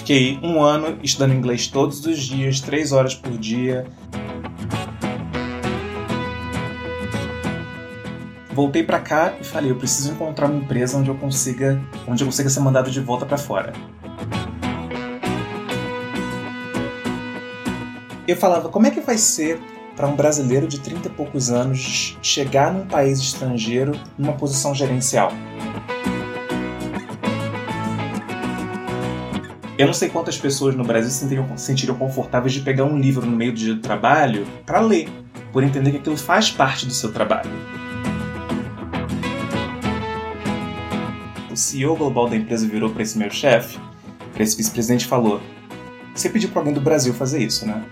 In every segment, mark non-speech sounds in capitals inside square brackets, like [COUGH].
Fiquei um ano estudando inglês todos os dias, três horas por dia. Voltei para cá e falei, eu preciso encontrar uma empresa onde eu consiga, onde eu consiga ser mandado de volta para fora. Eu falava, como é que vai ser para um brasileiro de 30 e poucos anos chegar num país estrangeiro numa posição gerencial? Eu não sei quantas pessoas no Brasil se sentiriam, sentiriam confortáveis de pegar um livro no meio do dia do trabalho para ler, por entender que aquilo faz parte do seu trabalho. O CEO global da empresa virou para esse meu chefe, para esse vice-presidente, e falou: Você pediu para alguém do Brasil fazer isso, né?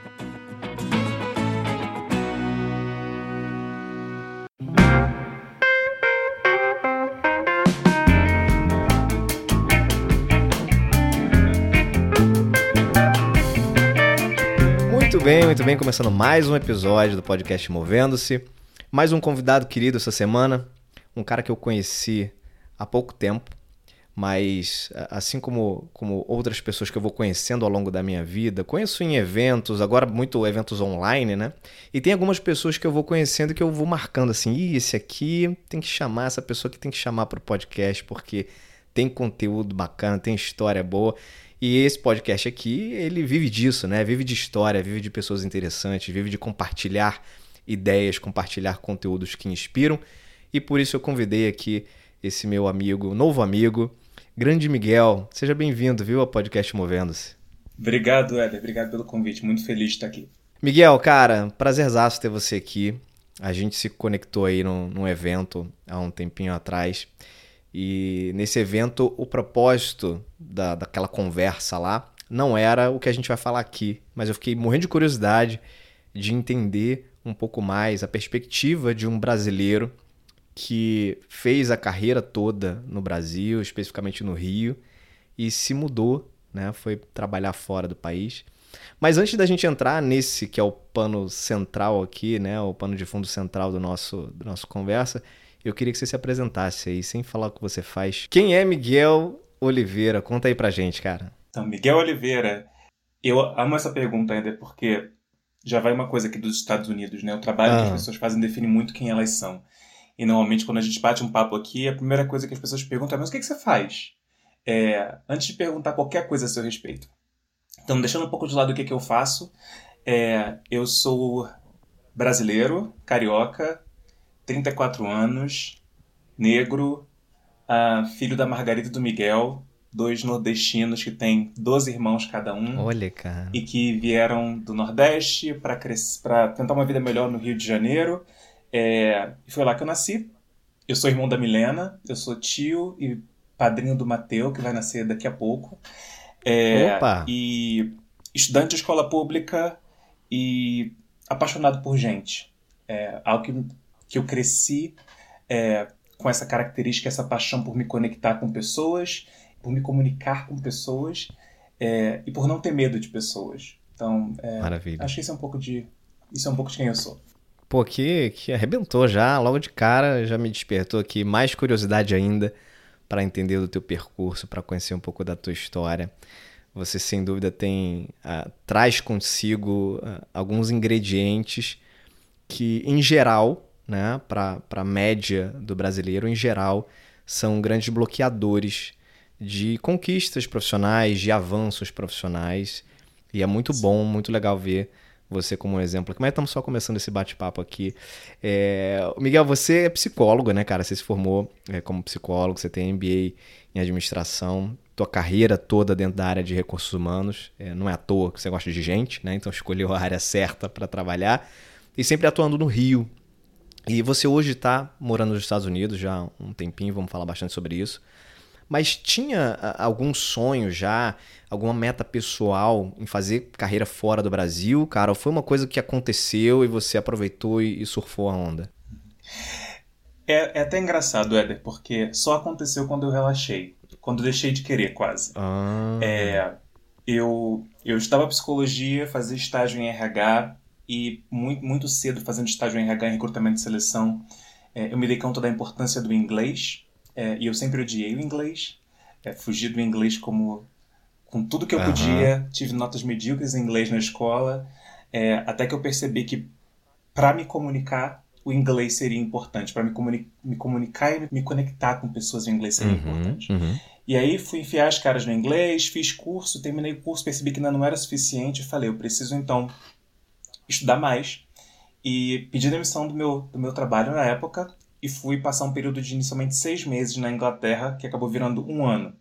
Bem. Começando mais um episódio do podcast Movendo-se. Mais um convidado querido essa semana. Um cara que eu conheci há pouco tempo, mas assim como, como outras pessoas que eu vou conhecendo ao longo da minha vida, conheço em eventos, agora muito eventos online, né? E tem algumas pessoas que eu vou conhecendo que eu vou marcando assim: Ih, esse aqui tem que chamar, essa pessoa que tem que chamar para o podcast, porque tem conteúdo bacana, tem história boa. E esse podcast aqui, ele vive disso, né? Vive de história, vive de pessoas interessantes, vive de compartilhar ideias, compartilhar conteúdos que inspiram. E por isso eu convidei aqui esse meu amigo, novo amigo, Grande Miguel. Seja bem-vindo, viu, ao podcast Movendo-se. Obrigado, Éder. Obrigado pelo convite. Muito feliz de estar aqui. Miguel, cara, prazerzaço ter você aqui. A gente se conectou aí num, num evento há um tempinho atrás. E nesse evento, o propósito da, daquela conversa lá não era o que a gente vai falar aqui, mas eu fiquei morrendo de curiosidade de entender um pouco mais a perspectiva de um brasileiro que fez a carreira toda no Brasil, especificamente no Rio, e se mudou, né? Foi trabalhar fora do país. Mas antes da gente entrar nesse que é o pano central aqui, né? O pano de fundo central do nosso, do nosso conversa, eu queria que você se apresentasse aí, sem falar o que você faz. Quem é Miguel Oliveira? Conta aí pra gente, cara. Então, Miguel Oliveira, eu amo essa pergunta ainda porque já vai uma coisa aqui dos Estados Unidos, né? O trabalho ah. que as pessoas fazem define muito quem elas são. E normalmente quando a gente bate um papo aqui, a primeira coisa que as pessoas perguntam é: mas o que, que você faz? É, antes de perguntar qualquer coisa a seu respeito. Então, deixando um pouco de lado o que, que eu faço, é, eu sou brasileiro, carioca, 34 anos, negro, filho da Margarida e do Miguel, dois nordestinos que têm 12 irmãos cada um. Olha, cara. E que vieram do Nordeste para tentar uma vida melhor no Rio de Janeiro. É, e foi lá que eu nasci. Eu sou irmão da Milena, eu sou tio e padrinho do Mateu, que vai nascer daqui a pouco. É, Opa! E estudante de escola pública e apaixonado por gente. É, algo que que eu cresci é, com essa característica, essa paixão por me conectar com pessoas, por me comunicar com pessoas é, e por não ter medo de pessoas. Então, é, Maravilha. acho que isso é um pouco de isso é um pouco de quem eu sou. Pô, que, que arrebentou já, logo de cara, já me despertou aqui mais curiosidade ainda para entender do teu percurso, para conhecer um pouco da tua história. Você sem dúvida tem uh, traz consigo uh, alguns ingredientes que, em geral, né, para a média do brasileiro em geral, são grandes bloqueadores de conquistas profissionais, de avanços profissionais. E é muito bom, muito legal ver você como um exemplo. Mas estamos só começando esse bate-papo aqui. É... Miguel, você é psicólogo, né, cara? Você se formou é, como psicólogo, você tem MBA em administração, tua carreira toda dentro da área de recursos humanos. É, não é à toa que você gosta de gente, né? Então [LAUGHS] escolheu a área certa para trabalhar. E sempre atuando no Rio, e você hoje está morando nos Estados Unidos já há um tempinho, vamos falar bastante sobre isso. Mas tinha algum sonho já, alguma meta pessoal em fazer carreira fora do Brasil, cara? Ou foi uma coisa que aconteceu e você aproveitou e, surfou a onda? É, é até engraçado, Éder, porque só aconteceu quando eu relaxei. Quando eu deixei de querer, quase. Ah. É, eu, eu estava psicologia, fazia estágio em RH, e muito, muito cedo, fazendo estágio em RH em recrutamento de seleção, é, eu me dei conta da importância do inglês, é, e eu sempre odiei o inglês, é, fugi do inglês como, com tudo que eu uhum. podia, tive notas medíocres em inglês na escola, é, até que eu percebi que para me comunicar o inglês seria importante, para me, comuni me, comunicar e me conectar com pessoas em inglês seria uhum, importante. Uhum. E aí fui enfiar as caras no inglês, fiz curso, terminei o curso, percebi que ainda não era suficiente, falei, eu preciso então estudar mais. E pedi demissão do meu, do meu trabalho na época e fui passar um período de inicialmente seis meses na Inglaterra, que acabou virando um ano.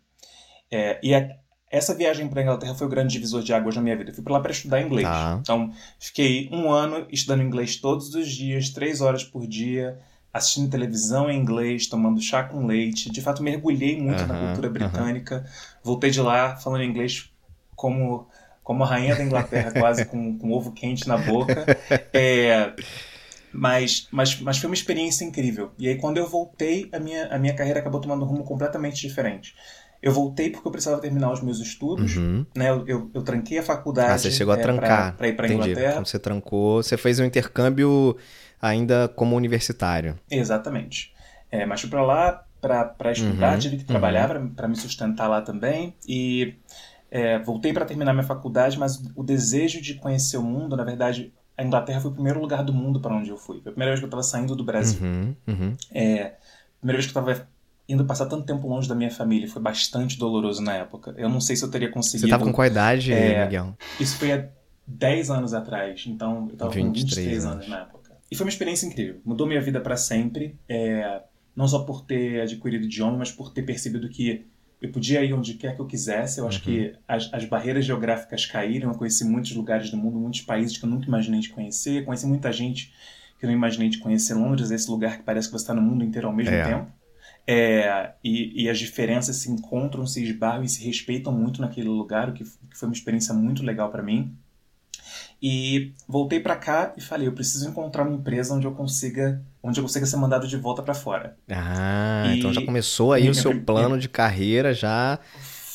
É, e a, essa viagem para a Inglaterra foi o grande divisor de águas na minha vida. Eu fui para lá para estudar inglês. Ah. Então, fiquei um ano estudando inglês todos os dias, três horas por dia, assistindo televisão em inglês, tomando chá com leite. De fato, mergulhei muito na cultura britânica. Voltei de lá falando inglês como, como a rainha da Inglaterra, quase com, com ovo quente na boca. É, mas, mas, mas foi uma experiência incrível. E aí, quando eu voltei, a minha, a minha carreira acabou tomando um rumo completamente diferente. Eu voltei porque eu precisava terminar os meus estudos, uhum. né? Eu, eu, eu, tranquei a faculdade. Ah, você chegou a é, trancar. Para ir para Inglaterra. Quando você trancou, você fez um intercâmbio ainda como universitário. Exatamente. É, mas fui para lá para estudar, uhum, tive que trabalhar uhum. para me sustentar lá também. E é, voltei para terminar minha faculdade, mas o desejo de conhecer o mundo, na verdade, a Inglaterra foi o primeiro lugar do mundo para onde eu fui. Foi a primeira vez que eu estava saindo do Brasil. Uhum, uhum. É, primeira vez que eu estava indo passar tanto tempo longe da minha família. Foi bastante doloroso na época. Eu não sei se eu teria conseguido. Você estava com qual idade, é, Miguel? Isso foi há 10 anos atrás. Então, eu estava com 23 anos. anos na época. E foi uma experiência incrível. Mudou minha vida para sempre. É, não só por ter adquirido idioma, mas por ter percebido que eu podia ir onde quer que eu quisesse. Eu uhum. acho que as, as, barreiras geográficas caíram. Eu conheci muitos lugares do mundo, muitos países que eu nunca imaginei de conhecer. Conheci muita gente que eu não imaginei de conhecer. Londres, esse lugar que parece que você está no mundo inteiro ao mesmo é. tempo. É, e, e, as diferenças se encontram, se esbarram e se respeitam muito naquele lugar, o que, que foi uma experiência muito legal para mim. E voltei para cá e falei, eu preciso encontrar uma empresa onde eu consiga, onde eu consiga ser mandado de volta para fora. Ah, e então já começou aí o seu plano de carreira já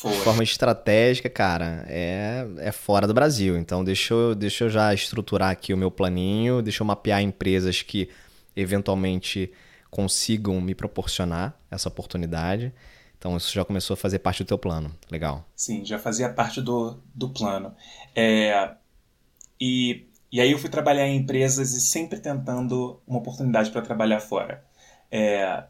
foi. de forma estratégica, cara, é, é fora do Brasil. Então deixa eu, deixa eu já estruturar aqui o meu planinho, deixa eu mapear empresas que eventualmente consigam me proporcionar essa oportunidade. Então isso já começou a fazer parte do teu plano. Legal. Sim, já fazia parte do, do plano. É, e, e aí eu fui trabalhar em empresas e sempre tentando uma oportunidade para trabalhar fora. É,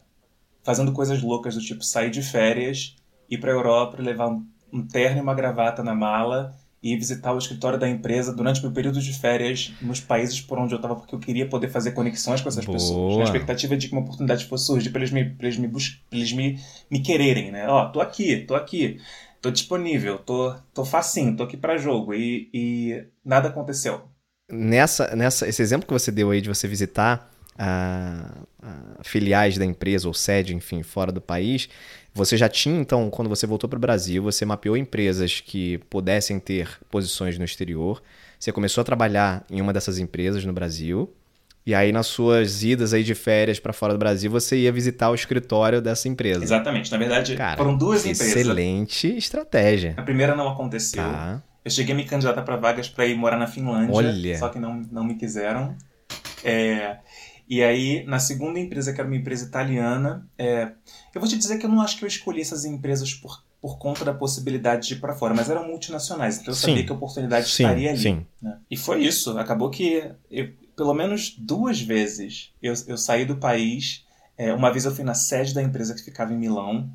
fazendo coisas loucas do tipo sair de férias, ir para a Europa, levar um, um terno e uma gravata na mala e visitar o escritório da empresa durante meu período de férias nos países por onde eu estava, porque eu queria poder fazer conexões com essas Boa. pessoas, na expectativa de que uma oportunidade fosse surgir para eles me, pra eles me, bus eles me, me quererem, né? Ó, tô aqui, tô aqui tô disponível, tô, tô facinho, tô aqui para jogo. E, e nada aconteceu. Nessa, nessa, esse exemplo que você deu aí de você visitar a, a filiais da empresa ou sede, enfim, fora do país, você já tinha, então, quando você voltou para o Brasil, você mapeou empresas que pudessem ter posições no exterior. Você começou a trabalhar em uma dessas empresas no Brasil. E aí, nas suas idas aí de férias para fora do Brasil, você ia visitar o escritório dessa empresa. Exatamente. Na verdade, Cara, foram duas empresas. Excelente estratégia. A primeira não aconteceu. Tá. Eu cheguei a me candidatar para vagas para ir morar na Finlândia, Olha. só que não, não me quiseram. É, e aí, na segunda empresa, que era uma empresa italiana, é, eu vou te dizer que eu não acho que eu escolhi essas empresas por, por conta da possibilidade de ir para fora, mas eram multinacionais, então eu sim. sabia que a oportunidade sim, estaria ali. Sim. Né? E foi isso. Acabou que eu, pelo menos duas vezes eu, eu saí do país. É, uma vez eu fui na sede da empresa que ficava em Milão.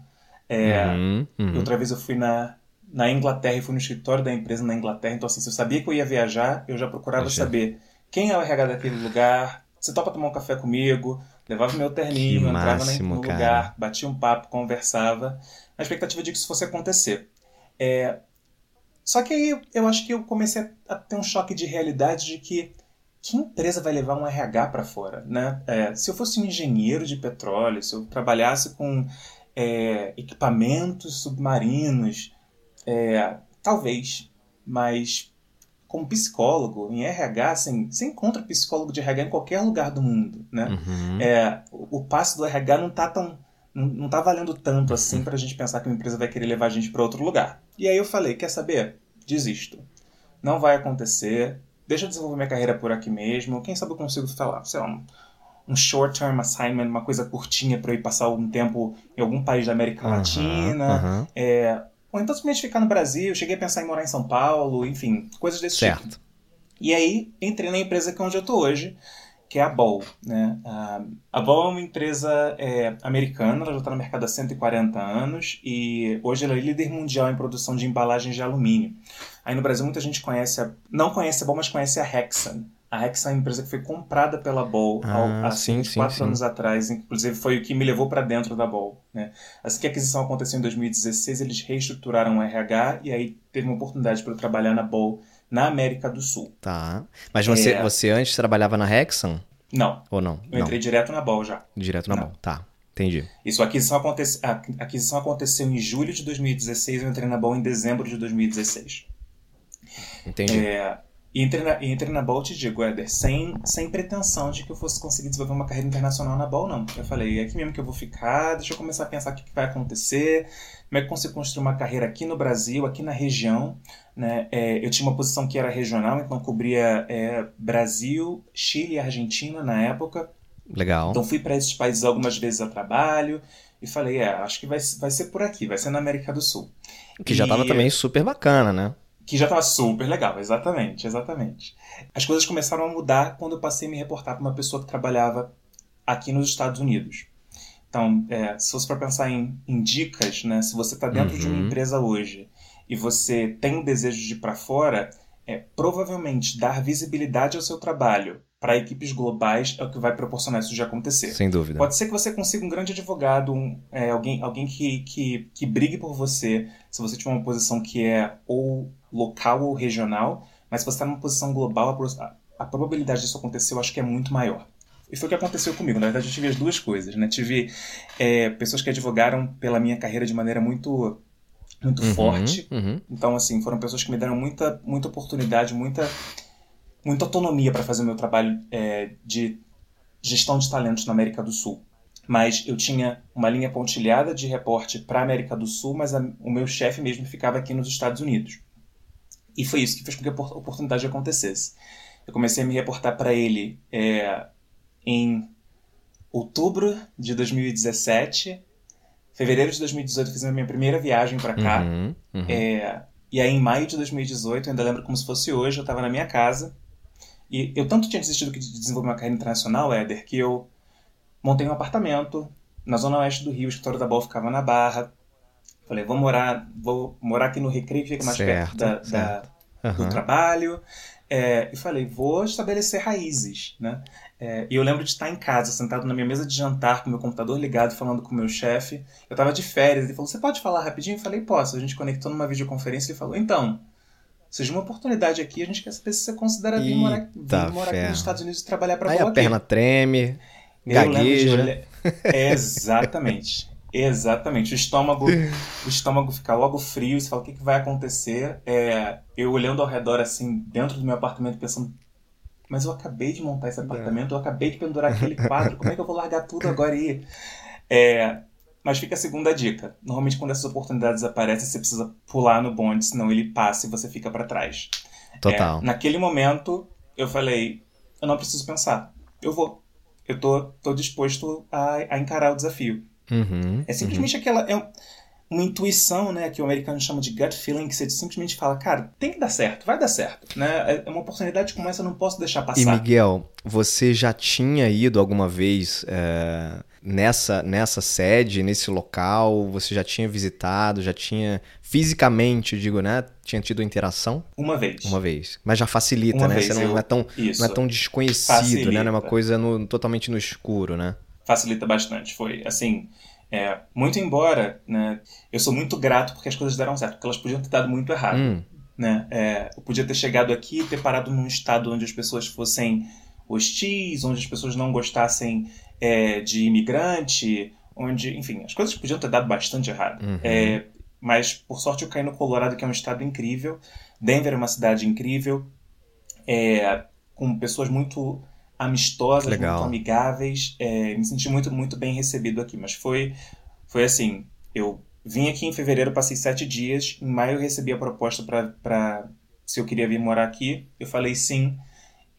É, uhum, uhum. Outra vez eu fui na, na Inglaterra e fui no escritório da empresa na Inglaterra. Então, assim, se eu sabia que eu ia viajar, eu já procurava Poxa. saber quem é o RH daquele lugar, você topa tomar um café comigo, levava meu terninho, que entrava máximo, no lugar, batia um papo, conversava, na expectativa de que isso fosse acontecer. É, só que aí eu acho que eu comecei a ter um choque de realidade de que que empresa vai levar um RH para fora? Né? É, se eu fosse um engenheiro de petróleo, se eu trabalhasse com é, equipamentos submarinos, é, talvez, mas como psicólogo, em RH, assim, você encontra psicólogo de RH em qualquer lugar do mundo. Né? Uhum. É, o, o passo do RH não está tão não, não tá valendo tanto assim para a gente pensar que uma empresa vai querer levar a gente para outro lugar. E aí eu falei, quer saber? Desisto. Não vai acontecer deixa eu desenvolver minha carreira por aqui mesmo. Quem sabe eu consigo, lá, sei lá um, um short-term assignment, uma coisa curtinha para eu ir passar algum tempo em algum país da América Latina. Uhum. É, ou então simplesmente ficar no Brasil, cheguei a pensar em morar em São Paulo, enfim, coisas desse certo. tipo. E aí entrei na empresa que é onde eu estou hoje, que é a Ball. Né? A Ball é uma empresa é, americana, ela já está no mercado há 140 anos e hoje ela é líder mundial em produção de embalagens de alumínio. Aí no Brasil muita gente conhece, a, não conhece a Ball, mas conhece a Hexan. A Hexan é uma empresa que foi comprada pela Ball ah, há sim, quatro sim, anos sim. atrás, inclusive foi o que me levou para dentro da Ball. Né? Assim que a aquisição aconteceu em 2016, eles reestruturaram o RH e aí teve uma oportunidade para eu trabalhar na Ball na América do Sul. Tá. Mas você, É. você antes trabalhava na Hexan? Não, Ou não? eu entrei direto na Ball já. Não. Direto na Não. mão. Tá. Entendi. Isso, a aquisição, acontece, a aquisição aconteceu em julho de 2016, eu entrei na Ball em dezembro de 2016. Entendi. É, e entrei na, e entrei na Ball, te digo, Éder, sem, sem pretensão de que eu fosse conseguir desenvolver uma carreira internacional na Ball, não. Eu falei, é aqui mesmo que eu vou ficar, deixa eu começar a pensar o que, que vai acontecer, como é que eu consigo construir uma carreira aqui no Brasil, aqui na região. Né? É, eu tinha uma posição que era regional, então cobria é, Brasil, Chile e Argentina na época. Legal. Então fui para esses países algumas vezes a trabalho e falei, é, acho que vai, vai ser por aqui, vai ser na América do Sul. que já tava e- também super bacana, né? Que já estava super legal, exatamente, exatamente. As coisas começaram a mudar quando eu passei a me reportar para uma pessoa que trabalhava aqui nos Estados Unidos. Então, é, se fosse para pensar em, em dicas, né, se você está dentro de uma Uhum. empresa hoje e você tem um desejo de ir para fora, é, provavelmente dar visibilidade ao seu trabalho para equipes globais é o que vai proporcionar isso de acontecer. Sem dúvida. Pode ser que você consiga um grande advogado, um, é, alguém, alguém que, que, que brigue por você, se você tiver uma posição que é ou local ou regional, mas se você está numa posição global, a, a probabilidade disso acontecer eu acho que é muito maior. E foi o que aconteceu comigo. Na verdade, eu tive as duas coisas. Né? Tive é, pessoas que advogaram pela minha carreira de maneira muito, muito Uhum, forte. uhum. Então, assim, foram pessoas que me deram muita, muita oportunidade, muita, muita autonomia para fazer o meu trabalho é, de gestão de talentos na América do Sul. Mas eu tinha uma linha pontilhada de reporte para a América do Sul, mas a- o meu chefe mesmo ficava aqui nos Estados Unidos. E foi isso que fez com que a opor- oportunidade acontecesse. Eu comecei a me reportar para ele é, em outubro de 2017. Fevereiro de 2018 eu fiz a minha primeira viagem para cá. Uhum, uhum. É, e aí, em maio de 2018, eu ainda lembro como se fosse hoje, eu estava na minha casa. E eu tanto tinha desistido de desenvolver uma carreira internacional, Éder, que eu montei um apartamento na zona oeste do Rio, o escritório da Bol ficava na Barra. Falei, vou morar, vou morar aqui no Recreio, que fica mais Certo, perto da, da- certo. do trabalho. É, e falei, vou estabelecer raízes, né? É, e eu lembro de estar em casa, sentado na minha mesa de jantar, com meu computador ligado, falando com o meu chefe. Eu tava de férias, ele falou, você pode falar rapidinho? Eu falei, posso. A gente conectou numa videoconferência e ele falou, então, surgiu uma oportunidade aqui, a gente quer saber se você considera vir morar, vir morar aqui nos Estados Unidos e trabalhar pra Aí boa a perna treme, Eu lembro de gagueja. olhar- Exatamente. Exatamente. O estômago, [LAUGHS] o estômago fica logo frio, e você fala o que, que vai acontecer. É, eu olhando ao redor, assim, dentro do meu apartamento, pensando, mas eu acabei de montar esse apartamento, eu acabei de pendurar aquele quadro, como é que eu vou largar tudo [LAUGHS] agora e ir? É, mas fica a segunda dica. Normalmente, quando essas oportunidades aparecem, você precisa pular no bonde, senão ele passa e você fica para trás. Total. É, naquele momento, eu falei, eu não preciso pensar, eu vou. Eu tô, tô disposto a, a encarar o desafio. Uhum, É simplesmente aquela. É uma intuição, né? Que o americano chama de gut feeling, que você simplesmente fala, cara, tem que dar certo, vai dar certo. Né? É uma oportunidade como essa, eu não posso deixar E passar. Miguel, você já tinha ido alguma vez é, nessa, nessa sede, nesse local? Você já tinha visitado, já tinha fisicamente, digo, né? Tinha tido interação? Uma vez. Uma vez. Mas já facilita, Uma né? Você não eu- é tão, Isso. não é tão desconhecido, né? Não é uma Facilita. coisa no- totalmente no escuro, né? facilita bastante. Foi assim, é, muito embora, né, eu sou muito grato porque as coisas deram certo, porque elas podiam ter dado muito errado. Hum, Né? É, eu podia ter chegado aqui e ter parado num estado onde as pessoas fossem hostis, onde as pessoas não gostassem é, de imigrante, onde, enfim, as coisas podiam ter dado bastante errado. Uhum. É, mas, por sorte, eu caí no Colorado, que é um estado incrível. Denver é uma cidade incrível, é, com pessoas muito amistosas, muito amigáveis. É, me senti muito, muito bem recebido aqui. Mas foi, foi assim, eu vim aqui em fevereiro, passei sete dias. Em maio eu recebi a proposta para se eu queria vir morar aqui. Eu falei sim.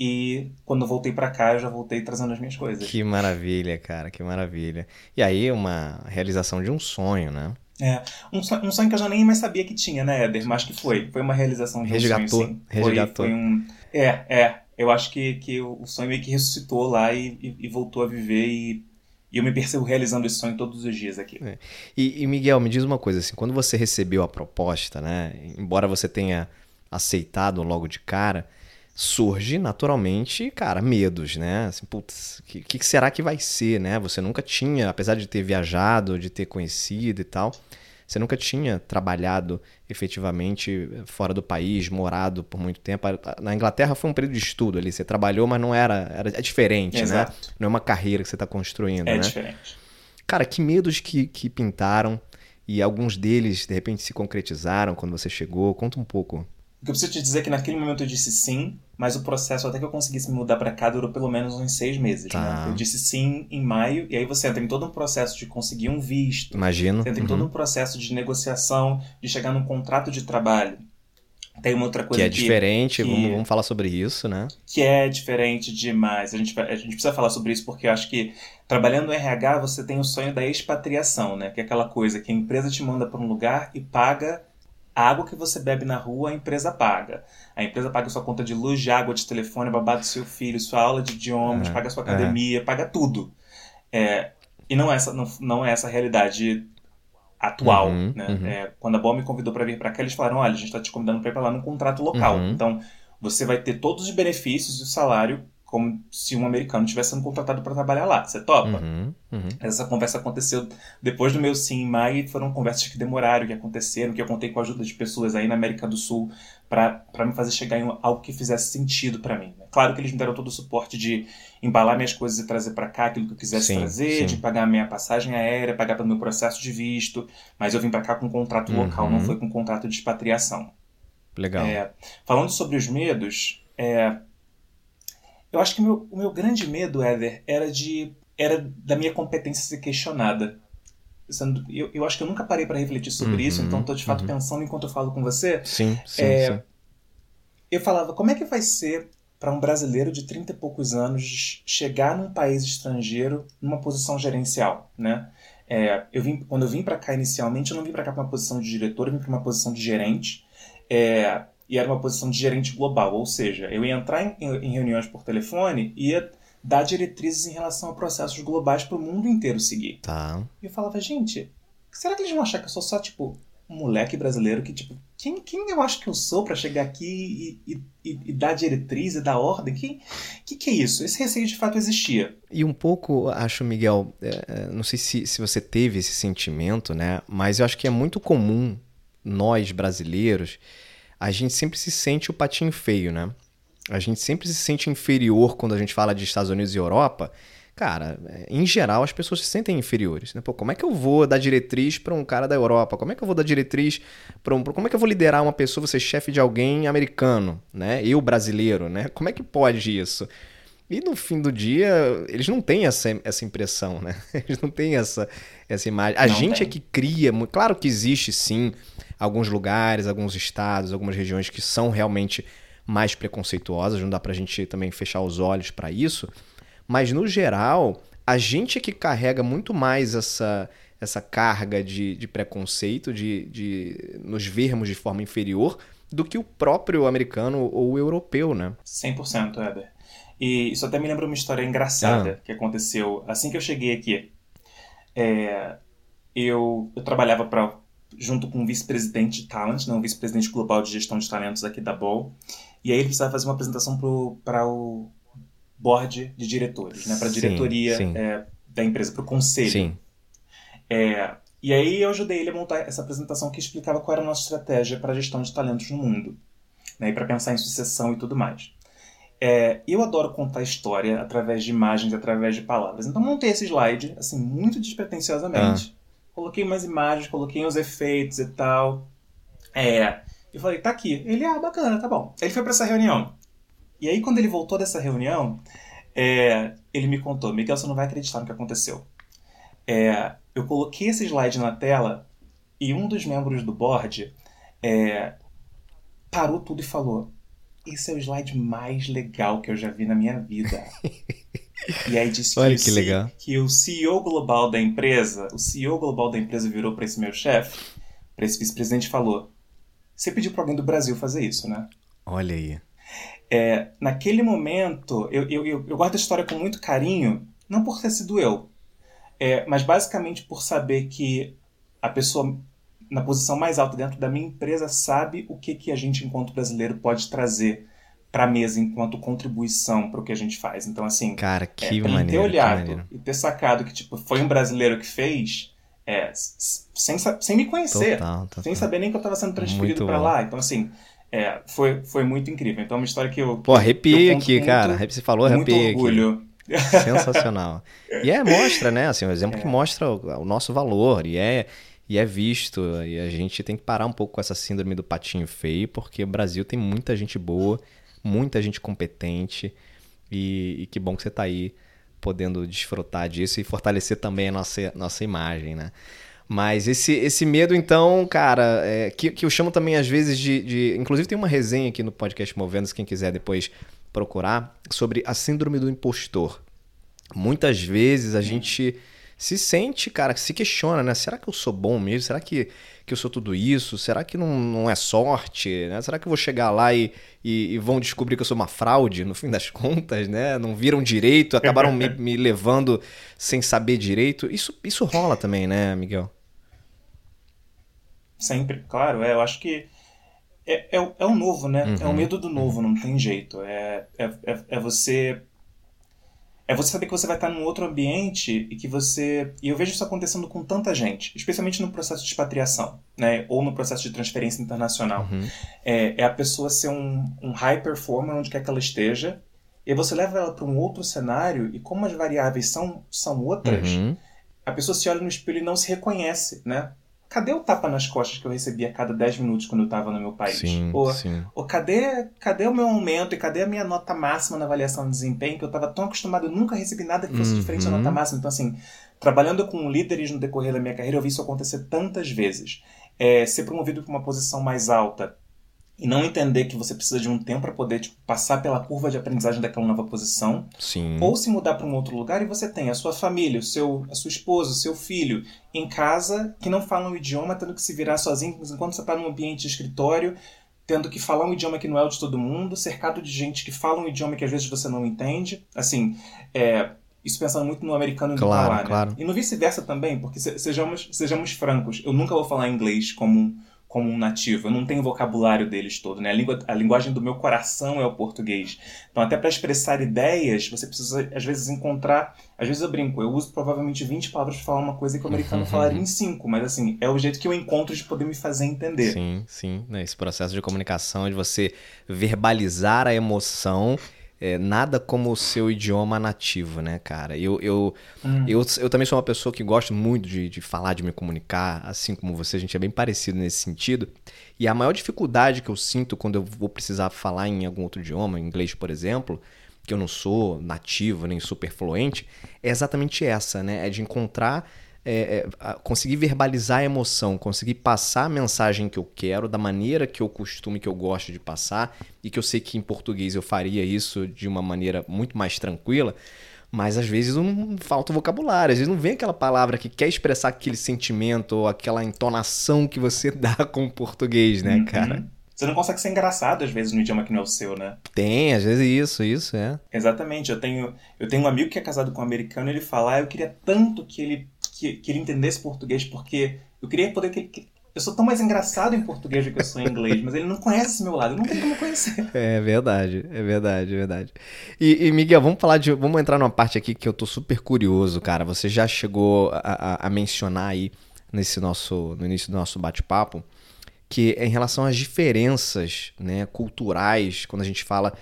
E quando voltei para cá, eu já voltei trazendo as minhas coisas. que maravilha, cara, que maravilha. E aí, uma realização de um sonho, né? É, um sonho, um sonho, que eu já nem mais sabia que tinha, né, Éder? Mas que foi. Foi uma realização de um resgatou, sonho, sim. Resgatou. Foi, foi um... É, é. Eu acho que, que o sonho meio que ressuscitou lá e, e, e voltou a viver e, e, eu me percebo realizando esse sonho todos os dias aqui. É. E, Miguel, me diz uma coisa, assim, quando você recebeu a proposta, né, embora você tenha aceitado logo de cara, surge naturalmente, cara, medos, né? Assim, putz, o que, que, será que vai ser, né? Você nunca tinha, apesar de ter viajado, de ter conhecido e tal, você nunca tinha trabalhado efetivamente fora do país, morado por muito tempo. Na Inglaterra foi um período de estudo ali, você trabalhou, mas não era, era é diferente, né? Exato. né? Não é uma carreira que você está construindo, é né? diferente. Cara, que medos que, que pintaram e alguns deles de repente se concretizaram quando você chegou? Conta um pouco. O que eu preciso te dizer é que naquele momento eu disse sim, mas o processo até que eu conseguisse me mudar para cá durou pelo menos uns seis meses. Né? Tá. Né? Eu disse sim em maio, e aí você entra em todo um processo de conseguir um visto. Imagino. Você entra em todo uhum. um processo de negociação, de chegar num contrato de trabalho. Tem uma outra coisa que é que, diferente, que, vamos, vamos, falar sobre isso, né? Que é diferente demais. A gente, a gente precisa falar sobre isso porque eu acho que trabalhando no RH você tem o sonho da expatriação, né? Que é aquela coisa que a empresa te manda para um lugar e paga a água que você bebe na rua, a empresa paga. A empresa paga sua conta de luz, de água, de telefone, babado do seu filho, sua aula de idiomas, é, paga sua academia, é. paga tudo. É, e não é essa, não, não é essa a realidade atual. Uhum, né? Uhum. É, quando a BOM me convidou para vir para cá, eles falaram: olha, a gente está te convidando para ir para lá num contrato local. Uhum. Então, você vai ter todos os benefícios e o salário como se um americano tivesse sendo contratado para trabalhar lá. Você topa? Uhum, uhum. Essa conversa aconteceu depois do meu sim em maio e foram conversas que demoraram, que aconteceram, que eu contei com a ajuda de pessoas aí na América do Sul para me fazer chegar em algo que fizesse sentido para mim. Né? Claro que eles me deram todo o suporte de embalar minhas coisas e trazer para cá aquilo que eu quisesse sim, trazer, sim. de pagar minha passagem aérea, pagar pelo meu processo de visto, mas eu vim para cá com um contrato uhum. local, não foi com um contrato de expatriação. Legal. É, falando sobre os medos, é, eu acho que meu, o meu grande medo, Éder, era de era da minha competência ser questionada. Eu, eu acho que eu nunca parei para refletir sobre uhum, isso, então estou de fato uhum. pensando enquanto eu falo com você. Sim, sim, é, sim. Eu falava, como é que vai ser para um brasileiro de 30 e poucos anos chegar num país estrangeiro numa posição gerencial, né? É, eu vim, quando eu vim para cá inicialmente, eu não vim para cá para uma posição de diretor, eu vim para uma posição de gerente. É, e era uma posição de gerente global, ou seja, eu ia entrar em, em reuniões por telefone e ia dar diretrizes em relação a processos globais para o mundo inteiro seguir. Tá. E eu falava, gente, será que eles vão achar que eu sou só, tipo, um moleque brasileiro que, tipo, quem, quem eu acho que eu sou para chegar aqui e, e, e, dar diretriz e dar ordem? Que, que que é isso? Esse receio de fato existia. E um pouco, acho, Miguel, é, é não sei se, se você teve esse sentimento, né? Mas eu acho que é muito comum nós brasileiros a gente sempre se sente o patinho feio, né? A gente sempre se sente inferior quando a gente fala de Estados Unidos e Europa. Cara, em geral as pessoas se sentem inferiores. Né? Pô, como é que eu vou dar diretriz para um cara da Europa? Como é que eu vou dar diretriz para um. Como é que eu vou liderar uma pessoa, ser chefe de alguém americano, né? Eu brasileiro, né? Como é que pode isso? E no fim do dia, eles não têm essa, essa impressão, né? [LAUGHS] Eles não têm essa, essa imagem. A não gente tem. é que cria. Claro que existe sim alguns lugares, alguns estados, algumas regiões que são realmente mais preconceituosas, não dá para a gente também fechar os olhos para isso, mas no geral, a gente é que carrega muito mais essa, essa carga de, de preconceito, de, de nos vermos de forma inferior, do que o próprio americano ou europeu, né? 100%, Éder. E isso até me lembra uma história engraçada ah. que aconteceu assim que eu cheguei aqui. É, eu, eu trabalhava para junto com o vice-presidente de talent, né, o vice-presidente global de gestão de talentos aqui da Ball. E aí ele precisava fazer uma apresentação para o board de diretores, né, para a diretoria sim. É, da empresa, para o conselho. Sim. É, e aí eu ajudei ele a montar essa apresentação que explicava qual era a nossa estratégia para a gestão de talentos no mundo, né, e para pensar em sucessão e tudo mais. É, eu adoro contar história através de imagens, através de palavras. Então montei esse slide, assim, muito despretensiosamente. Ah coloquei umas imagens, coloquei uns efeitos e tal. É. Eu falei, tá aqui. Ele, ah, bacana, tá bom. Ele foi para essa reunião. E aí, quando ele voltou dessa reunião, é, ele me contou: Miguel, você não vai acreditar no que aconteceu. É, eu coloquei esse slide na tela e um dos membros do board é, parou tudo e falou: Esse é o slide mais legal que eu já vi na minha vida. [LAUGHS] E aí disse que, Olha o que C- legal. que o CEO global da empresa, o CEO global da empresa virou para esse meu chefe, para esse vice-presidente e falou: Você pediu para alguém do Brasil fazer isso, né? Olha aí. É, naquele momento, eu, eu, eu, eu guardo a história com muito carinho, não por ter sido eu, é, mas basicamente por saber que a pessoa na posição mais alta dentro da minha empresa sabe o que, que a gente, enquanto brasileiro, pode trazer para mesa enquanto contribuição para o que a gente faz. Então, assim, Cara, é, que ter maneiro. que olhado maneiro. e ter sacado que tipo, foi um brasileiro que fez, é, sem, sem me conhecer, Total, total. sem saber nem que eu estava sendo transferido Muito para lá. Então, assim, é, foi, foi muito incrível. Então, é uma história que eu. Pô, arrepiei aqui, com cara. muito- Você falou, muito arrepiei aqui. orgulho. [LAUGHS] Sensacional. E é, mostra, né? Assim, um exemplo É. que mostra o, o nosso valor e é, e é visto. E a gente tem que parar um pouco com essa síndrome do patinho feio, porque o Brasil tem muita gente boa, muita gente competente. E, e que bom que você tá aí podendo desfrutar disso e fortalecer também a nossa, nossa imagem, né? Mas esse, esse medo, então, cara, é, que, que eu chamo também às vezes de, de. Inclusive, tem uma resenha aqui no podcast Movendo, se quem quiser depois procurar, sobre a síndrome do impostor. Muitas vezes a gente se sente, cara, se questiona, né? Será que eu sou bom mesmo? Será que, que eu sou tudo isso? Será que não, não é sorte? Né? Será que eu vou chegar lá e, e, e vão descobrir que eu sou uma fraude, no fim das [LAUGHS] contas, né? Não viram direito, acabaram me, me levando sem saber direito. Isso, isso rola também, né, Miguel? Sempre, claro. É, eu acho que é, é, o- é o novo, né? É o Uhum. medo do novo, não tem jeito. É, é, é, é você. É você saber que você vai estar num outro ambiente e que você. E eu vejo isso acontecendo com tanta gente, especialmente no processo de expatriação, né? Ou no processo de transferência internacional. Uhum. É, é a pessoa ser um, um high performer onde quer que ela esteja, e você leva ela para um outro cenário, e como as variáveis são, são outras, Uhum. a pessoa se olha no espelho e não se reconhece, né? Cadê o tapa nas costas que eu recebi a cada 10 minutos quando eu estava no meu país? Sim, Ou, sim. ou cadê, cadê o meu aumento e cadê a minha nota máxima na avaliação de desempenho? Que eu estava tão acostumado, eu nunca recebi nada que fosse Uhum. diferente da nota máxima. Então, assim, trabalhando com líderes no decorrer da minha carreira, eu vi isso acontecer tantas vezes. É, ser promovido para uma posição mais alta e não entender que você precisa de um tempo para poder tipo, passar pela curva de aprendizagem daquela nova posição Sim. ou se mudar para um outro lugar e você tem a sua família, o seu, a sua esposa, o seu filho em casa que não falam o idioma, tendo que se virar sozinho, enquanto você está num ambiente de escritório, tendo que falar um idioma que não é o de todo mundo, cercado de gente que fala um idioma que às vezes você não entende. Assim, é, isso pensando muito no americano indo Claro, pra lá, né? claro. E no vice-versa também, porque se- sejamos, sejamos francos, eu nunca vou falar inglês como como um nativo, eu não tenho o vocabulário deles todo, né? A, língua, a linguagem do meu coração é o português. Então, até para expressar ideias, você precisa, às vezes, encontrar. Às vezes eu brinco, eu uso provavelmente 20 palavras para falar uma coisa que o americano Uhum. [LAUGHS] falaria em 5, mas assim, é o jeito que eu encontro de poder me fazer entender. Sim, sim. né, Esse processo de comunicação, de você verbalizar a emoção, é, nada como o seu idioma nativo, né, cara? Eu, eu, Hum. eu, eu também sou uma pessoa que gosto muito de, de falar, de me comunicar, assim como você, a gente é bem parecido nesse sentido. E a maior dificuldade que eu sinto quando eu vou precisar falar em algum outro idioma, inglês, por exemplo, que eu não sou nativo nem super fluente, é exatamente essa, né? É de encontrar é, é, conseguir verbalizar a emoção, conseguir passar a mensagem que eu quero da maneira que eu costumo e que eu gosto de passar e que eu sei que em português eu faria isso de uma maneira muito mais tranquila, mas às vezes não falta vocabulário, às vezes não vem aquela palavra que quer expressar aquele sentimento ou aquela entonação que você [LAUGHS] dá com o português, né, Uhum. cara? Você não consegue ser engraçado, às vezes, no idioma que não é o seu, né? Tem, às vezes isso, isso, é. Exatamente. Eu tenho, eu tenho um amigo que é casado com um americano e ele fala: ah, eu queria tanto que ele, que, que ele entendesse português, porque eu queria poder que que- eu sou tão mais engraçado em português do que eu sou em inglês, mas ele não conhece esse meu lado, não tem como conhecer. É verdade, é verdade, é verdade. E, e, Miguel, vamos falar de. Vamos entrar numa parte aqui que eu tô super curioso, cara. Você já chegou a, a- a mencionar aí nesse nosso, no início do nosso bate-papo, que é em relação às diferenças né, culturais, quando a gente fala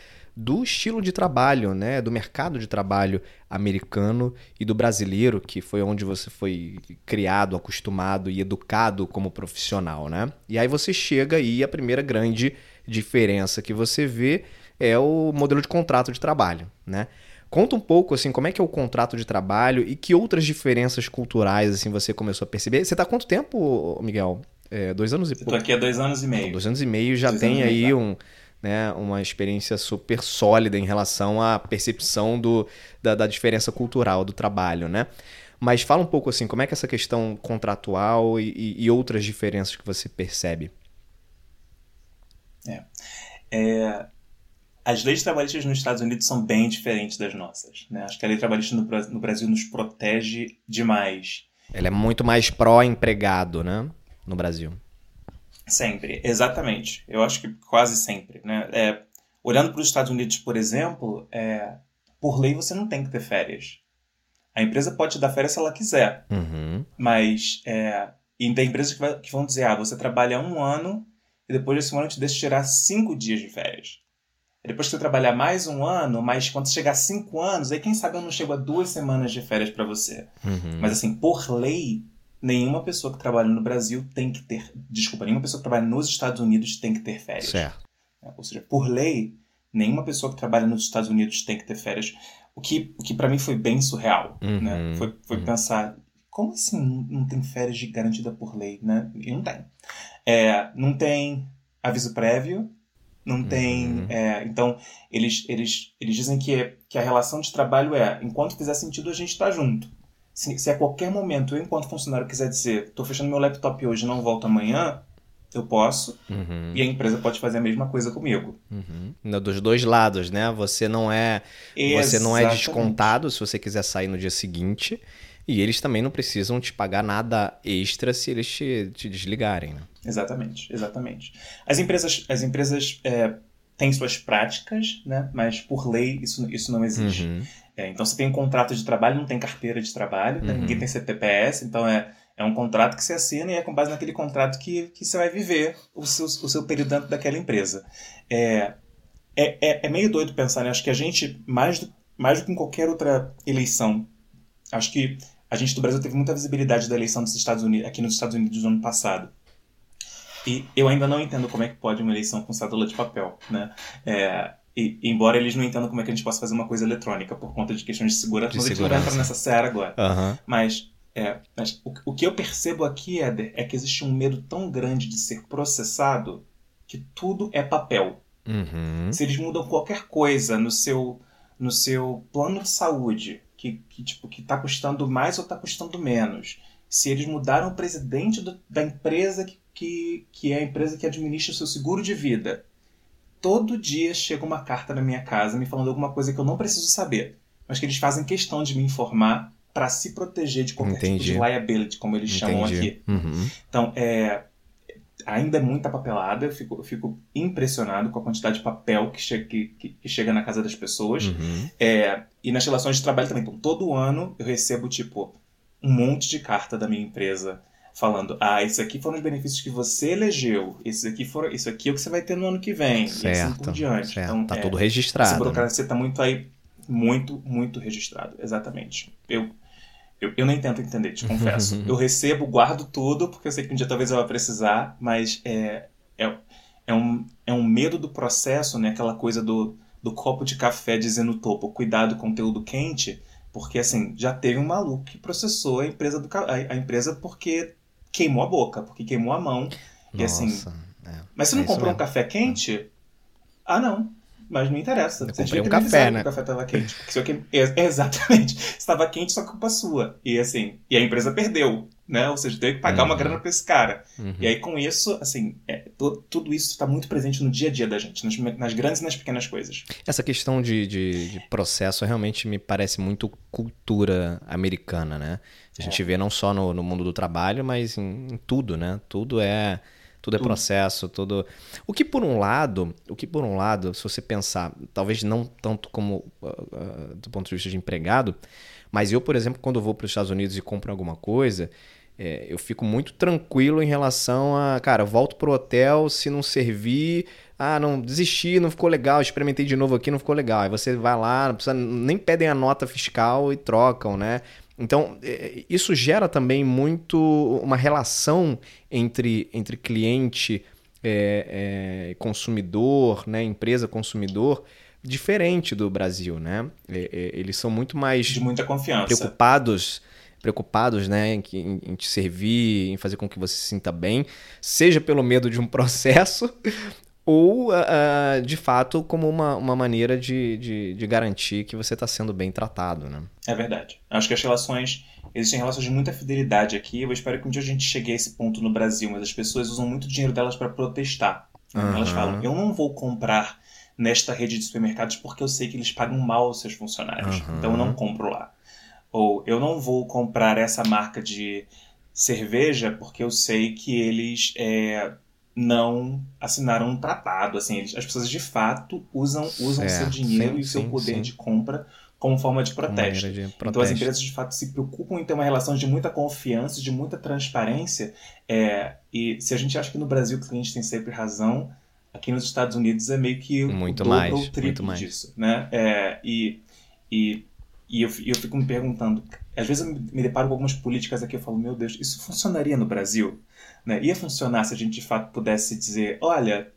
do estilo de trabalho, né, do mercado de trabalho americano e do brasileiro, que foi onde você foi criado, acostumado e educado como profissional, né? E aí você chega e a primeira grande diferença que você vê é o modelo de contrato de trabalho, né? Conta um pouco assim, como é que é o contrato de trabalho e que outras diferenças culturais assim você começou a perceber? Você tá há quanto tempo, Miguel? É, dois anos e pouco. aqui há dois anos e meio. Dois anos e meio já Dois tem aí meio, um, né, uma experiência super sólida em relação à percepção do, da, da diferença cultural do trabalho, né? Mas fala um pouco assim, como é que essa questão contratual e, e outras diferenças que você percebe? É. é. As leis trabalhistas nos Estados Unidos são bem diferentes das nossas. Né? Acho que a lei trabalhista no, no Brasil nos protege demais. Ela é muito mais pró-empregado, né? No Brasil. Sempre, exatamente. Eu acho que quase sempre. Né? É, olhando para os Estados Unidos, por exemplo, é, por lei você não tem que ter férias. A empresa pode te dar férias se ela quiser. Uhum. Mas é, e tem empresas que, vai, que, vão dizer: ah, você trabalha um ano e depois desse ano te deixa tirar cinco dias de férias. E depois que você trabalhar mais um ano, mas quando chegar a cinco anos, aí quem sabe eu não chego a duas semanas de férias para você. Uhum. Mas assim, por lei, nenhuma pessoa que trabalha no Brasil tem que ter. Desculpa, nenhuma pessoa que trabalha nos Estados Unidos tem que ter férias. Certo. É, ou seja, por lei, nenhuma pessoa que trabalha nos Estados Unidos tem que ter férias. O que, o que para mim foi bem surreal. Uhum. Né? Foi, foi uhum. pensar. Como assim não tem férias de garantida por lei? Né? E não tem. É, não tem aviso prévio, não tem. Uhum. É, então, eles, eles, eles dizem que, que a relação de trabalho é: enquanto fizer sentido, a gente está junto se, se a qualquer momento eu, enquanto funcionário, quiser dizer, estou fechando meu laptop hoje e não volto amanhã, eu posso. Uhum. E a empresa pode fazer a mesma coisa comigo. Uhum. Dos dois lados, né? Você não é Exatamente. você não é descontado se você quiser sair no dia seguinte. E eles também não precisam te pagar nada extra se eles te, te desligarem. Né? Exatamente, exatamente. As empresas, as empresas é, têm suas práticas, né? mas por lei isso, isso não existe. Uhum. É, então você tem um contrato de trabalho, não tem carteira de trabalho, né? uhum. ninguém tem CTPS, então é, é um contrato que você assina e é com base naquele contrato que, que você vai viver o seu, o seu período dentro daquela empresa. É, é, é, é meio doido pensar, né? Acho que a gente, mais do, mais do que em qualquer outra eleição, acho que a gente do Brasil teve muita visibilidade da eleição dos Estados Unidos, aqui nos Estados Unidos no ano passado. E eu ainda não entendo como é que pode uma eleição com cédula de papel, né? É, e, embora eles não entendam como é que a gente possa fazer uma coisa eletrônica por conta de questões de segurança, de mas segurança. a gente não entra nessa seara agora. Uhum. Mas, é, mas o, o, que eu percebo aqui, Éder, é que existe um medo tão grande de ser processado que tudo é papel. Uhum. Se eles mudam qualquer coisa no seu, no seu plano de saúde, que, que, tipo, que tá custando mais ou está custando menos, se eles mudaram o presidente do, da empresa que, que, que é a empresa que administra o seu seguro de vida, todo dia chega uma carta na minha casa me falando alguma coisa que eu não preciso saber, mas que eles fazem questão de me informar para se proteger de qualquer Entendi. tipo de liability, como eles Entendi. chamam aqui. Uhum. Então, é, ainda é muita papelada, eu fico, eu fico impressionado com a quantidade de papel que, che que, que chega na casa das pessoas. Uhum. É, e nas relações de trabalho também. Então, todo ano eu recebo, tipo, um monte de carta da minha empresa falando, ah, isso aqui foram os benefícios que você elegeu, isso aqui, foram, isso aqui é o que você vai ter no ano que vem, certo, e assim por diante. Certo. Então, tá é, tudo registrado. Essa burocracia está muito aí, muito, muito registrado, exatamente. Eu, eu, eu nem tento entender, te confesso. [LAUGHS] eu recebo, guardo tudo, porque eu sei que um dia talvez eu vá precisar, mas é, é, é, um, é um medo do processo, né? Aquela coisa do, do copo de café dizendo no topo, cuidado, conteúdo quente, porque assim, já teve um maluco que processou a empresa, do, a, a empresa porque queimou a boca, porque queimou a mão. Nossa, e assim. É. Mas você não é comprou um café quente? Ah, não. Mas não interessa. Eu você comprei um café, né? Que o café estava quente. Porque [LAUGHS] exatamente. Estava quente, só culpa sua. E assim, e a empresa perdeu, né? Ou seja, teve que pagar uhum. uma grana para esse cara. Uhum. E aí com isso, assim, é, tudo isso está muito presente no dia a dia da gente, nas, nas grandes e nas pequenas coisas. Essa questão de, de, de, processo realmente me parece muito cultura americana, né? A gente é. vê não só no, no, mundo do trabalho, mas em, em tudo, né? Tudo é tudo é processo, tudo. O que por um lado, o que por um lado, se você pensar, talvez não tanto como uh, uh, do ponto de vista de empregado, mas eu, por exemplo, quando vou para os Estados Unidos e compro alguma coisa, é, eu fico muito tranquilo em relação a, cara, volto pro hotel, se não servir, ah, não desisti, não ficou legal, experimentei de novo aqui, não ficou legal. Aí você vai lá, não precisa, nem pedem a nota fiscal e trocam, né? Então, é, isso gera também muito uma relação entre, entre cliente é, é, consumidor, né, empresa consumidor, diferente do Brasil, né? É, é, eles são muito mais de muita confiança, preocupados, preocupados, né, em, em, te servir, em fazer com que você se sinta bem, seja pelo medo de um [LAUGHS] processo ou, uh, de fato, como uma, uma maneira de, de, de garantir que você está sendo bem tratado, né? É verdade. Acho que as relações... Existem relações de muita fidelidade aqui. Eu espero que um dia a gente chegue a esse ponto no Brasil, mas as pessoas usam muito dinheiro delas para protestar. Uhum. Elas falam, eu não vou comprar nesta rede de supermercados porque eu sei que eles pagam mal aos seus funcionários. Uhum. Então eu não compro lá. Ou eu não vou comprar essa marca de cerveja porque eu sei que eles é, não assinaram um tratado. Assim, eles, as pessoas de fato usam usam o seu dinheiro sim, e o seu sim, poder sim. de compra como forma de protesto. de protesto. Então as empresas de fato se preocupam em ter uma relação de muita confiança, de muita transparência. É, e se a gente acha que no Brasil o cliente tem sempre razão, aqui nos Estados Unidos é meio que muito o dobro mais, ou o triplo disso, né? É, e, e, e eu, eu fico me perguntando, às vezes eu me deparo com algumas políticas aqui, eu falo, meu Deus, isso funcionaria no Brasil? Né? Ia funcionar se a gente de fato pudesse dizer, olha,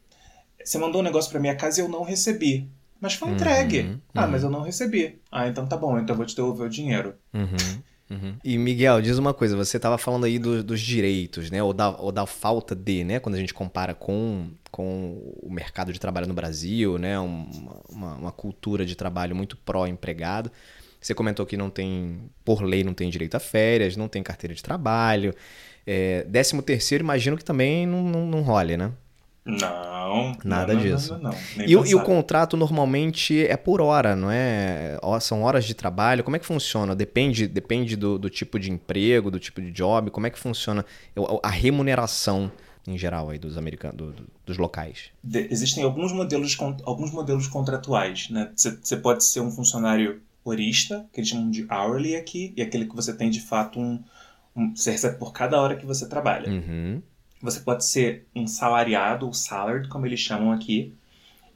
você mandou um negócio para minha casa e eu não recebi. Mas foi entregue. Uhum, ah, mas eu não recebi. Ah, então tá bom, então eu vou te devolver o dinheiro. Uhum. Uhum. E Miguel, diz uma coisa, você estava falando aí do, dos direitos, né? Ou da, ou da falta de, né? Quando a gente compara com, com o mercado de trabalho no Brasil, né? Uma, uma cultura de trabalho muito pró-empregado. Você comentou que não tem, por lei, não tem direito a férias, não tem carteira de trabalho. É, décimo terceiro, imagino que também não, não, não role, né? Não. Nada não, disso. Não, e, e, o contrato normalmente é por hora, não é? São horas de trabalho. Como é que funciona? Depende, depende do, do tipo de emprego, do tipo de job. Como é que funciona a remuneração em geral aí dos americanos, do, do, dos locais? De, existem alguns modelos, alguns modelos contratuais, né? Você pode ser um funcionário horista, que eles chamam de hourly aqui, e aquele que você tem de fato um você recebe por cada hora que você trabalha. Uhum. Você pode ser um salariado, ou salaried, como eles chamam aqui.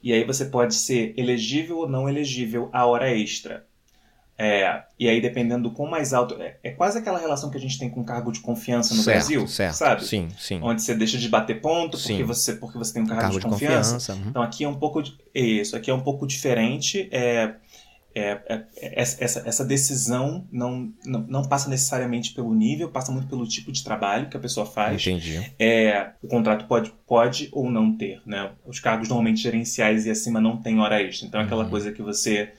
E aí você pode ser elegível ou não elegível à hora extra. É, e aí, dependendo do quão mais alto. É, é, quase aquela relação que a gente tem com cargo de confiança no certo, Brasil, certo. sabe? Sim, sim. Onde você deixa de bater ponto porque, você, porque você tem um cargo, cargo de, de, confiança. confiança uhum. Então aqui é um pouco. Isso, aqui é um pouco diferente. É, é, é, é, essa, essa decisão não, não, não, passa necessariamente pelo nível, passa muito pelo tipo de trabalho que a pessoa faz. Entendi. É, o contrato pode, pode ou não ter. Né? Os cargos normalmente gerenciais e acima não tem hora extra. Então é aquela uhum. coisa que você.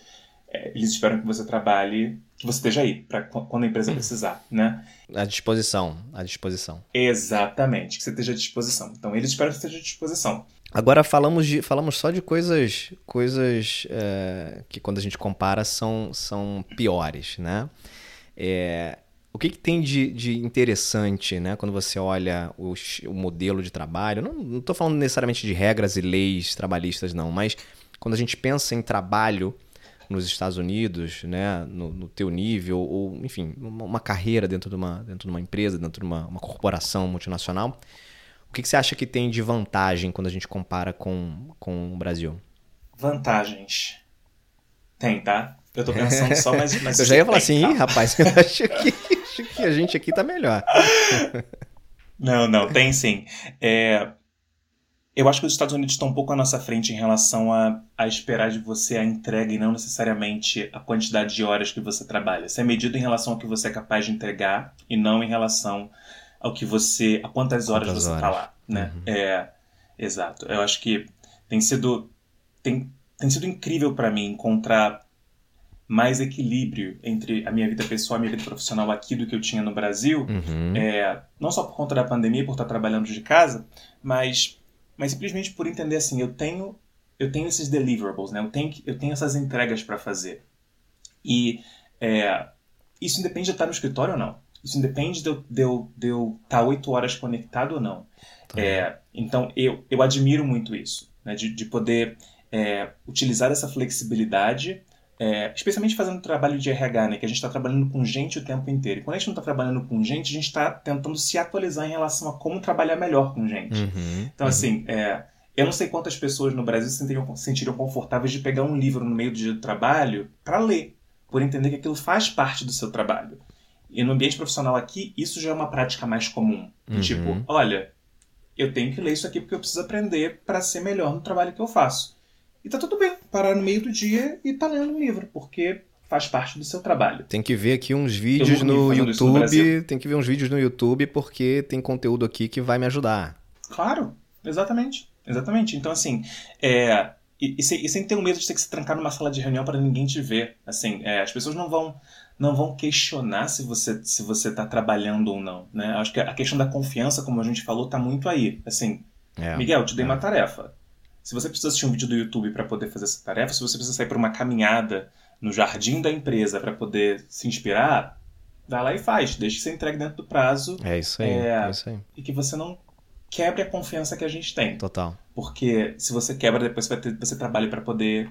É, eles esperam que você trabalhe, que você esteja aí, para quando a empresa uhum. precisar. Né? À disposição. À disposição. Exatamente, que você esteja à disposição. Então eles esperam que você esteja à disposição. Agora falamos, de, falamos só de coisas, coisas é, que quando a gente compara são, são piores, né? É, o que, que tem de, de, interessante, né? Quando você olha o, o modelo de trabalho, não estou falando necessariamente de regras e leis trabalhistas, não, mas quando a gente pensa em trabalho nos Estados Unidos, né, no, no teu nível, ou enfim, uma, uma, carreira dentro de uma, dentro de uma empresa, dentro de uma, uma corporação multinacional, que, que, você acha que tem de vantagem quando a gente compara com, com o Brasil? Vantagens. Tem, tá? Eu tô pensando só mais. [LAUGHS] mais eu já ia falar assim, tá? rapaz, [LAUGHS] eu acho que, acho que a gente aqui tá melhor. [LAUGHS] não, não, tem sim. É, eu acho que os Estados Unidos estão um pouco à nossa frente em relação a, a esperar de você a entrega e não necessariamente a quantidade de horas que você trabalha. Isso é medido em relação ao que você é capaz de entregar e não em relação ao que você. a quantas horas quantas você está lá. Né? Uhum. É, exato. Eu acho que tem sido. Tem, tem sido incrível para mim encontrar mais equilíbrio entre a minha vida pessoal e a minha vida profissional aqui do que eu tinha no Brasil. Uhum. É, não só por conta da pandemia, por estar trabalhando de casa, mas, mas simplesmente por entender assim, eu tenho eu tenho esses deliverables, né? Eu tenho, eu tenho essas entregas para fazer. E é, isso independe de estar no escritório ou não. Isso independe de eu estar de eu, de eu tá oito horas conectado ou não. Tá. É, então, eu, eu admiro muito isso, né? de, de poder é, utilizar essa flexibilidade, é, especialmente fazendo trabalho de RH, né? que a gente está trabalhando com gente o tempo inteiro. E quando a gente não está trabalhando com gente, a gente está tentando se atualizar em relação a como trabalhar melhor com gente. Uhum, então, uhum. assim, é, eu não sei quantas pessoas no Brasil se sentiriam, sentiriam confortáveis de pegar um livro no meio do dia do trabalho para ler, por entender que aquilo faz parte do seu trabalho. E no ambiente profissional aqui, isso já é uma prática mais comum. Uhum. Tipo, olha, eu tenho que ler isso aqui porque eu preciso aprender para ser melhor no trabalho que eu faço. E tá tudo bem, parar no meio do dia e tá lendo um livro, porque faz parte do seu trabalho. Tem que ver aqui uns vídeos no YouTube, no tem que ver uns vídeos no YouTube porque tem conteúdo aqui que vai me ajudar. Claro, exatamente. Exatamente. Então, assim, é, e, e, sem, e, sem, ter o medo de ter que se trancar numa sala de reunião para ninguém te ver. Assim, é, as pessoas não vão não vão questionar se você se você está trabalhando ou não, né? Acho que a questão da confiança, como a gente falou, está muito aí. Assim, é, Miguel, te dei é. uma tarefa. Se você precisa assistir um vídeo do YouTube para poder fazer essa tarefa, se você precisa sair para uma caminhada no jardim da empresa para poder se inspirar, vai lá e faz. Deixe que você entregue dentro do prazo. É isso aí. É, é isso aí. E que você não quebre a confiança que a gente tem. Total. Porque se você quebra, depois você vai ter você trabalha para poder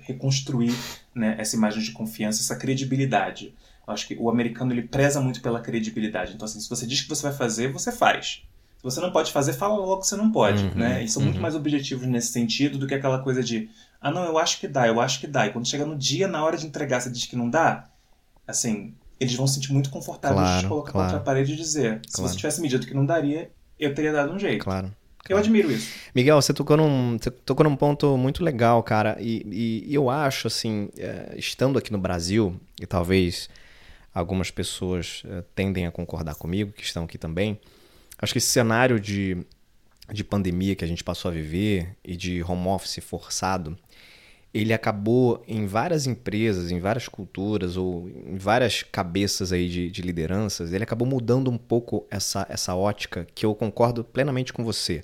reconstruir né, essa imagem de confiança, essa credibilidade. Eu acho que o americano ele preza muito pela credibilidade. Então, assim, se você diz que você vai fazer, você faz. Se você não pode fazer, fala logo que você não pode. Uhum, né? E são uhum. muito mais objetivos nesse sentido do que aquela coisa de ah, não, eu acho que dá, eu acho que dá. E quando chega no dia, na hora de entregar, você diz que não dá, assim, eles vão se sentir muito confortáveis claro, de colocar claro. contra a parede e dizer: se claro. você tivesse me dito que não daria, eu teria dado um jeito. Claro. Eu admiro isso. Miguel, você tocou num, você tocou num ponto muito legal, cara. E, e eu acho, assim, é, estando aqui no Brasil, e talvez algumas pessoas é, tendem a concordar comigo, que estão aqui também, acho que esse cenário de, de pandemia que a gente passou a viver e de home office forçado, ele acabou em várias empresas, em várias culturas ou em várias cabeças aí de, de, lideranças, ele acabou mudando um pouco essa, essa ótica que eu concordo plenamente com você,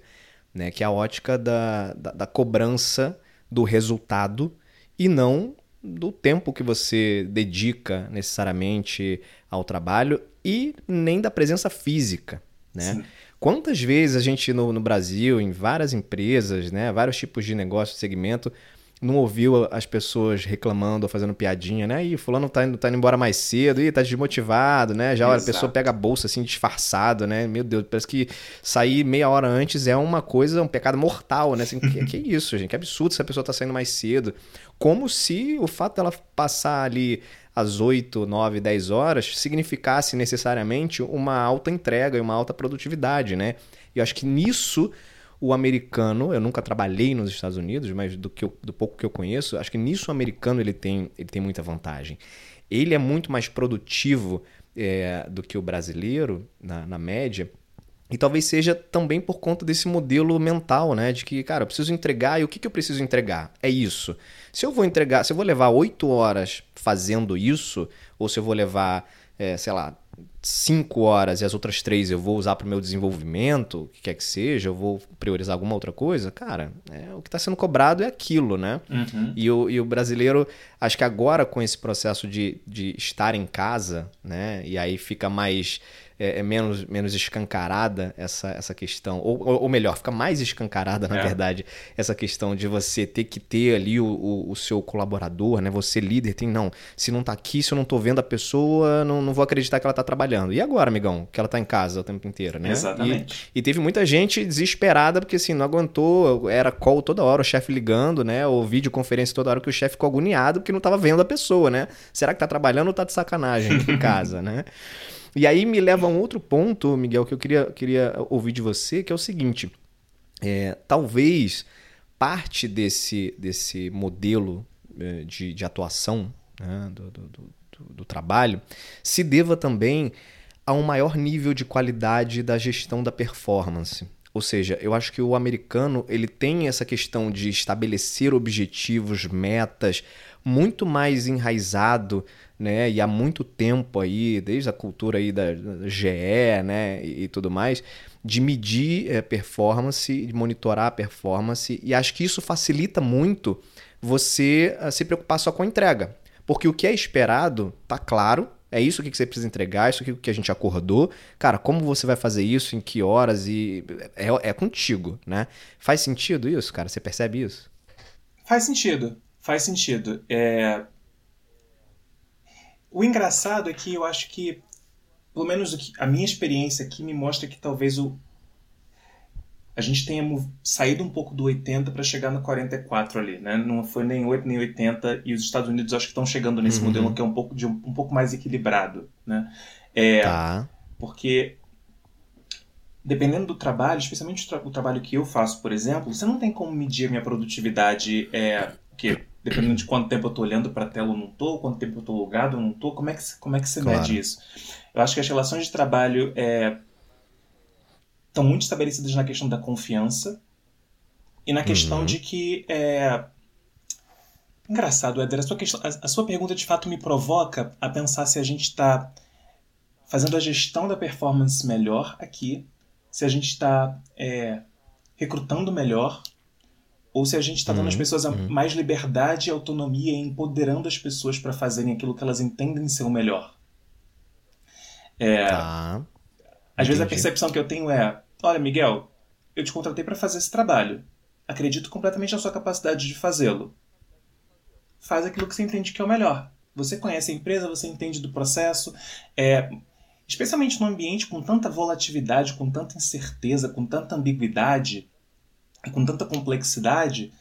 né? que é a ótica da, da, da cobrança do resultado e não do tempo que você dedica necessariamente ao trabalho e nem da presença física. Né? Quantas vezes a gente no, no Brasil, em várias empresas, né, vários tipos de negócio, segmento, não ouviu as pessoas reclamando ou fazendo piadinha, né? E fulano tá indo, tá indo embora mais cedo, e tá desmotivado, né? Já a pessoa pega a bolsa assim disfarçado, né? Meu Deus, parece que sair meia hora antes é uma coisa, um pecado mortal, né? Assim, que, que [LAUGHS] isso, gente? Que absurdo se a pessoa tá saindo mais cedo. Como se o fato dela passar ali às 8, 9, 10 horas significasse necessariamente uma alta entrega e uma alta produtividade, né? E eu acho que nisso o americano, eu nunca trabalhei nos Estados Unidos, mas do, que eu, do pouco que eu conheço, acho que nisso o americano ele tem, ele tem muita vantagem. Ele é muito mais produtivo é, do que o brasileiro, na, na média, e talvez seja também por conta desse modelo mental, né? De que, cara, eu preciso entregar e o que, que eu preciso entregar? É isso. Se eu vou entregar, se eu vou levar oito horas fazendo isso, ou se eu vou levar, é, sei lá, cinco horas e as outras três eu vou usar para o meu desenvolvimento, o que quer que seja, eu vou priorizar alguma outra coisa, cara, é, o que está sendo cobrado é aquilo, né? Uhum. E, o, e o brasileiro, acho que agora com esse processo de, de estar em casa, né? E aí fica mais é, é, menos, menos escancarada essa, essa questão, ou, ou melhor, fica mais escancarada, na é. verdade, essa questão de você ter que ter ali o, o, o, seu colaborador, né? Você líder, tem, não, se não tá aqui, se eu não tô vendo a pessoa, não, não vou acreditar que ela tá trabalhando. E agora, amigão, que ela tá em casa o tempo inteiro, né? Exatamente. E, e teve muita gente desesperada, porque assim, não aguentou, era call toda hora, o chefe ligando, né? Ou videoconferência toda hora que o chefe ficou agoniado porque não tava vendo a pessoa, né? Será que tá trabalhando ou tá de sacanagem em [LAUGHS] casa, né? E aí me leva a um outro ponto, Miguel, que eu queria, queria ouvir de você, que é o seguinte: é, talvez parte desse, desse modelo é, de, de atuação né, do, do, do, do trabalho se deva também a um maior nível de qualidade da gestão da performance. Ou seja, eu acho que o americano ele tem essa questão de estabelecer objetivos, metas, muito mais enraizado né? E há muito tempo aí, desde a cultura aí da GE, né? E, e tudo mais, de medir é, performance, de monitorar a performance. E acho que isso facilita muito você uh, se preocupar só com a entrega. Porque o que é esperado tá claro, é isso que você precisa entregar, isso que a gente acordou. Cara, como você vai fazer isso, em que horas e é, é contigo, né? Faz sentido isso, cara? Você percebe isso? Faz sentido, faz sentido. É, o engraçado é que eu acho que, pelo menos a minha experiência aqui me mostra que talvez o, a gente tenha saído um pouco do 80 para chegar no 44 ali, né? Não foi nem 8 nem 80 e os Estados Unidos acho que estão chegando nesse uhum. modelo que é um pouco de um, um pouco mais equilibrado, né? É, tá. Porque dependendo do trabalho, especialmente o, tra o, trabalho que eu faço, por exemplo, você não tem como medir a minha produtividade, é, que dependendo de quanto tempo eu estou olhando para a tela ou não estou, quanto tempo eu estou logado ou não estou, como é que, como é que você claro. mede isso? Eu acho que as relações de trabalho é, estão muito estabelecidas na questão da confiança, e na questão uhum. de que é, Engraçado, Éder, a sua, questão, a, sua pergunta de fato me provoca a pensar se a gente está fazendo a gestão da performance melhor aqui, se a gente está é, recrutando melhor, ou se a gente está dando às uhum, pessoas uhum. mais liberdade, autonomia e empoderando as pessoas para fazerem aquilo que elas entendem ser o melhor. É, tá. Às Entendi. vezes a percepção que eu tenho é: olha, Miguel, eu te contratei para fazer esse trabalho. Acredito completamente na sua capacidade de fazê-lo faz aquilo que você entende que é o melhor. Você conhece a empresa, você entende do processo, é, especialmente num ambiente com tanta volatilidade, com tanta incerteza, com tanta ambiguidade com tanta complexidade,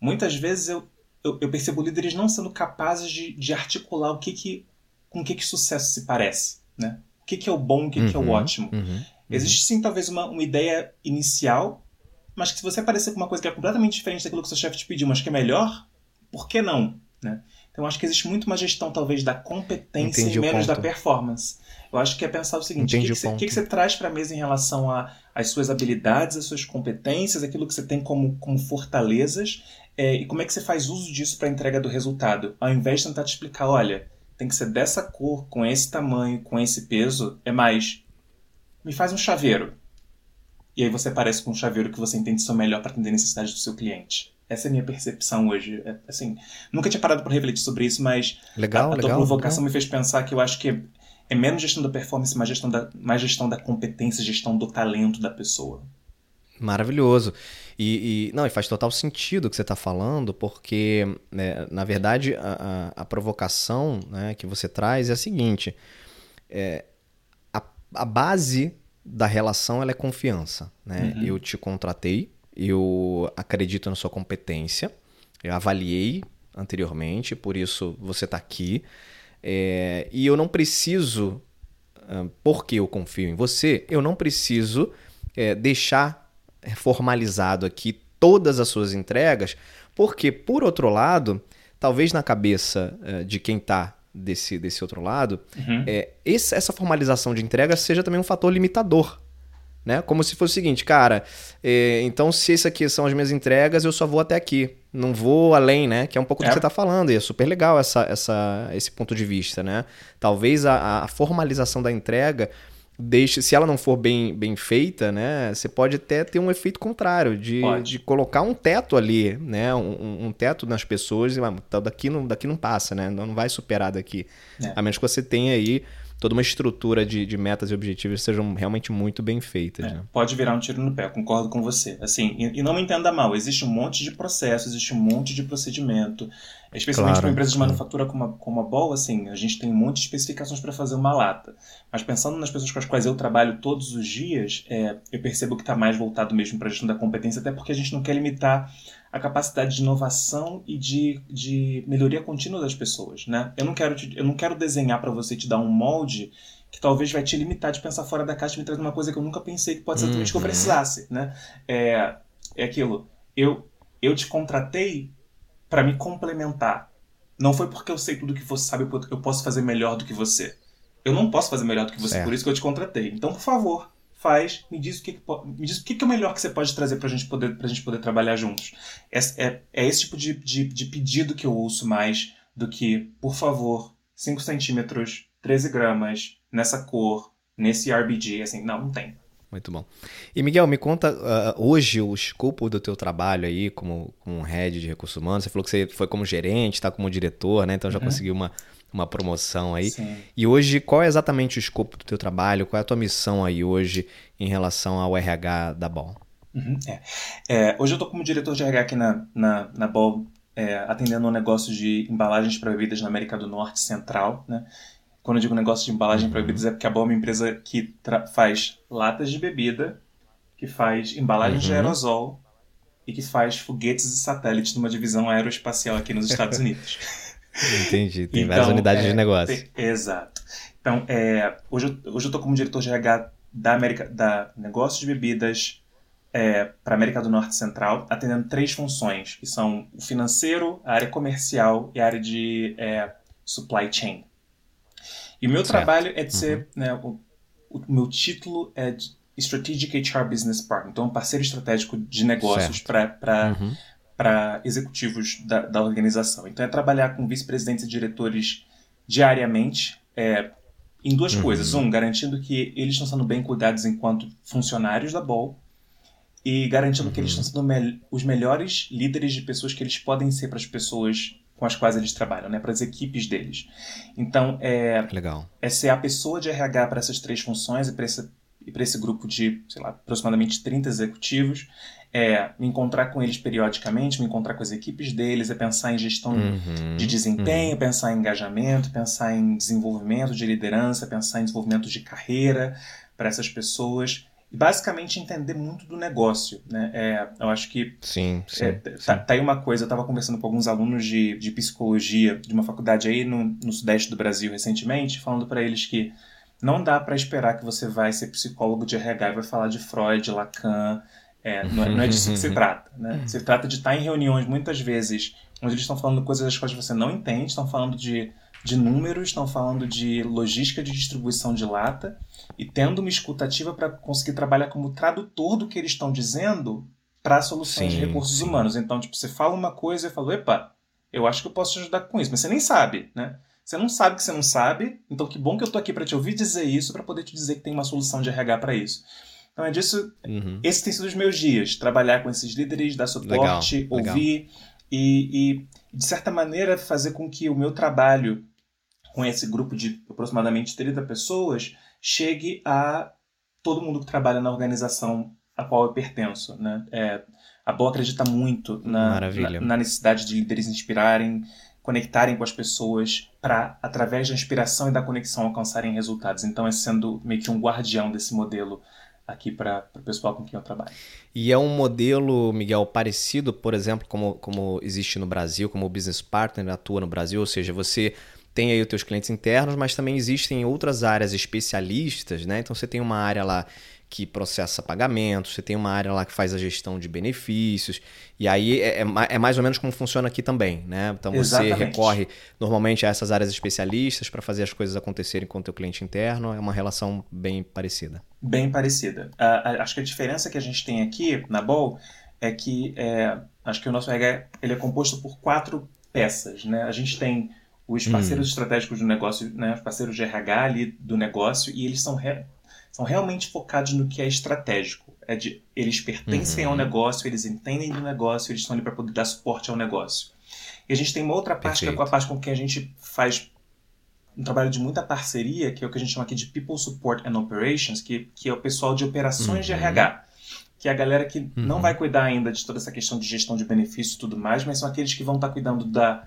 muitas vezes eu, eu, eu percebo líderes não sendo capazes de, de articular o que que, com o que, que sucesso se parece. Né? O que, que é o bom, o que, uhum, que é o uhum, ótimo. Uhum, uhum. Existe sim talvez uma, uma ideia inicial, mas que se você aparecer com uma coisa que é completamente diferente daquilo que o seu chefe te pediu, mas que é melhor, por que não? Né? Então acho que existe muito uma gestão talvez da competência Entendi e menos da performance. Eu acho que é pensar o seguinte: o que, que, você, que, que, você, traz para a mesa em relação às suas habilidades, às suas competências, aquilo que você tem como, como fortalezas, é, e como é que você faz uso disso para a entrega do resultado, ao invés de tentar te explicar, olha, tem que ser dessa cor, com esse tamanho, com esse peso, é mais. Me faz um chaveiro. E aí você aparece com um chaveiro que você entende ser melhor para atender a necessidade do seu cliente. Essa é a minha percepção hoje. É, assim, nunca tinha parado para refletir sobre isso, mas legal, a, a legal, tua provocação legal. me fez pensar que eu acho que é menos gestão da performance, mais gestão da, mais gestão da competência, gestão do talento da pessoa. Maravilhoso. E, e, não, e faz total sentido o que você está falando, porque, né, na verdade, a, a, a, provocação né, que você traz é a seguinte: é, a, a base da relação ela é confiança. Né? Uhum. Eu te contratei, eu acredito na sua competência, eu avaliei anteriormente, por isso você está aqui. É, e eu não preciso, porque eu confio em você, eu não preciso é, deixar formalizado aqui todas as suas entregas, porque, por outro lado, talvez na cabeça é, de quem está desse, desse outro lado, uhum. é, esse, essa formalização de entrega seja também um fator limitador né? Como se fosse o seguinte, cara, é, então se isso aqui são as minhas entregas, eu só vou até aqui. Não vou além, né? Que é um pouco é. do que você está falando. E é super legal essa, essa, esse ponto de vista, né? Talvez a, a formalização da entrega deixe, se ela não for bem, bem feita, né, você pode até ter um efeito contrário, de, de colocar um teto ali, né, um, um teto nas pessoas, e ah, daqui não, daqui não passa, né, não vai superar daqui. É. A menos que você tenha aí toda uma estrutura de, de metas e objetivos sejam realmente muito bem feitas. É, né? Pode virar um tiro no pé, concordo com você. Assim, e, e, não me entenda mal, existe um monte de processo, existe um monte de procedimento. Especialmente claro, para uma empresa de manufatura como a, como a Ball, assim, a gente tem um monte de especificações para fazer uma lata. Mas pensando nas pessoas com as quais eu trabalho todos os dias, é, eu percebo que está mais voltado mesmo para a gestão da competência, até porque a gente não quer limitar a capacidade de inovação e de, de melhoria contínua das pessoas, né? Eu não quero, te, eu não quero desenhar para você te dar um molde que talvez vai te limitar de pensar fora da caixa e me trazer uma coisa que eu nunca pensei que pode ser uhum. que eu precisasse, né? É, é aquilo. Eu, eu te contratei para me complementar. Não foi porque eu sei tudo que você sabe, eu posso fazer melhor do que você. Eu não posso fazer melhor do que você, é. por isso que eu te contratei. Então, por favor, faz, me diz o que, me diz o que, é o melhor que você pode trazer para gente poder pra gente poder trabalhar juntos. É, é, é esse tipo de, de, de, pedido que eu ouço mais do que, por favor, 5 centímetros, 13 gramas, nessa cor, nesse RBG, assim, não, não tem. Muito bom. E Miguel, me conta uh, hoje o escopo do teu trabalho aí como, como head de recursos humanos. Você falou que você foi como gerente, está como diretor, né? Então já uhum. conseguiu uma, uma promoção aí. Sim. E hoje, qual é exatamente o escopo do teu trabalho? Qual é a tua missão aí hoje em relação ao RH da Ball? Uhum, é. É, hoje eu estou como diretor de RH aqui na, na, na Ball, é, atendendo um negócio de embalagens para bebidas na América do Norte Central. Né? Quando eu digo negócio de embalagem para bebidas é porque a Ball é uma empresa que faz latas de bebida, que faz embalagens uhum. de aerosol e que faz foguetes e satélites numa divisão aeroespacial aqui nos Estados [LAUGHS] Unidos. Entendi, tem então, várias unidades é, de negócio. Tem, exato. Então, é, hoje, eu, hoje eu estou como diretor de RH da, América, da negócio de bebidas é, para a América do Norte Central, atendendo três funções, que são o financeiro, a área comercial e a área de é, supply chain. E o meu certo. trabalho é de ser, uhum. né, o, o, meu título é Strategic HR Business Partner, então um parceiro estratégico de negócios para uhum. executivos da, da, organização. Então é trabalhar com vice-presidentes e diretores diariamente é, em duas uhum. coisas. Um, garantindo que eles estão sendo bem cuidados enquanto funcionários da Ball e garantindo uhum. que eles uhum. estão sendo me os melhores líderes de pessoas que eles podem ser para as pessoas com as quais eles trabalham, né, para as equipes deles. Então, é, Legal. é ser a pessoa de RH para essas três funções e para esse, esse grupo de, sei lá, aproximadamente 30 executivos, é me encontrar com eles periodicamente, me encontrar com as equipes deles, é pensar em gestão uhum, de desempenho, uhum. pensar em engajamento, pensar em desenvolvimento de liderança, pensar em desenvolvimento de carreira para essas pessoas e basicamente entender muito do negócio, né? É, eu acho que sim, sim, é, tá, sim. tá, aí uma coisa. Eu estava conversando com alguns alunos de, de psicologia de uma faculdade aí no, no sudeste do Brasil recentemente, falando para eles que não dá para esperar que você vai ser psicólogo de RH e vai falar de Freud, Lacan. É, não, é, não, é, disso que se [LAUGHS] trata. Né? Se trata de estar em reuniões muitas vezes onde eles estão falando coisas das quais você não entende, estão falando de, de números, estão falando de logística de distribuição de lata e tendo uma escutativa para conseguir trabalhar como tradutor do que eles estão dizendo para soluções sim, de recursos sim. humanos. Então, tipo, você fala uma coisa e fala, epa, eu acho que eu posso te ajudar com isso, mas você nem sabe, né? Você não sabe que você não sabe, então que bom que eu tô aqui para te ouvir dizer isso, para poder te dizer que tem uma solução de RH para isso. Então é disso. Uhum. Esse tem sido os meus dias, trabalhar com esses líderes, dar suporte, legal, ouvir legal. E, e, de certa maneira, fazer com que o meu trabalho com esse grupo de aproximadamente 30 pessoas chegue a todo mundo que trabalha na organização a qual eu pertenço. Né? É, a Boa acredita muito na, na, na, necessidade de líderes inspirarem, conectarem com as pessoas para, através da inspiração e da conexão, alcançarem resultados. Então, é sendo meio que um guardião desse modelo aqui para o pessoal com quem eu trabalho. E é um modelo, Miguel, parecido, por exemplo, como, como existe no Brasil, como o Business Partner atua no Brasil, ou seja, você tem aí os teus clientes internos, mas também existem outras áreas especialistas, né? Então você tem uma área lá que processa pagamentos, você tem uma área lá que faz a gestão de benefícios, e aí é, é, é mais ou menos como funciona aqui também, né? Então você Exatamente. recorre normalmente a essas áreas especialistas para fazer as coisas acontecerem com o teu cliente interno, é uma relação bem parecida. Bem parecida. Uh, acho que a diferença que a gente tem aqui na Bol é que é, acho que o nosso RH ele é composto por quatro peças, né? A gente tem os hum. parceiros hum. estratégicos do negócio, né, os parceiros de RH ali do negócio, e eles são, re, são realmente focados no que é estratégico. É de, eles pertencem uhum. ao negócio, eles entendem do negócio, eles estão ali para poder dar suporte ao negócio. E a gente tem uma outra parte Perfeito. que é a parte com que a gente faz um trabalho de muita parceria, que é o que a gente chama aqui de People Support and Operations, que, que é o pessoal de operações uhum. de RH. Que é a galera que uhum. não vai cuidar ainda de toda essa questão de gestão de benefícios e tudo mais, mas são aqueles que vão estar cuidando da,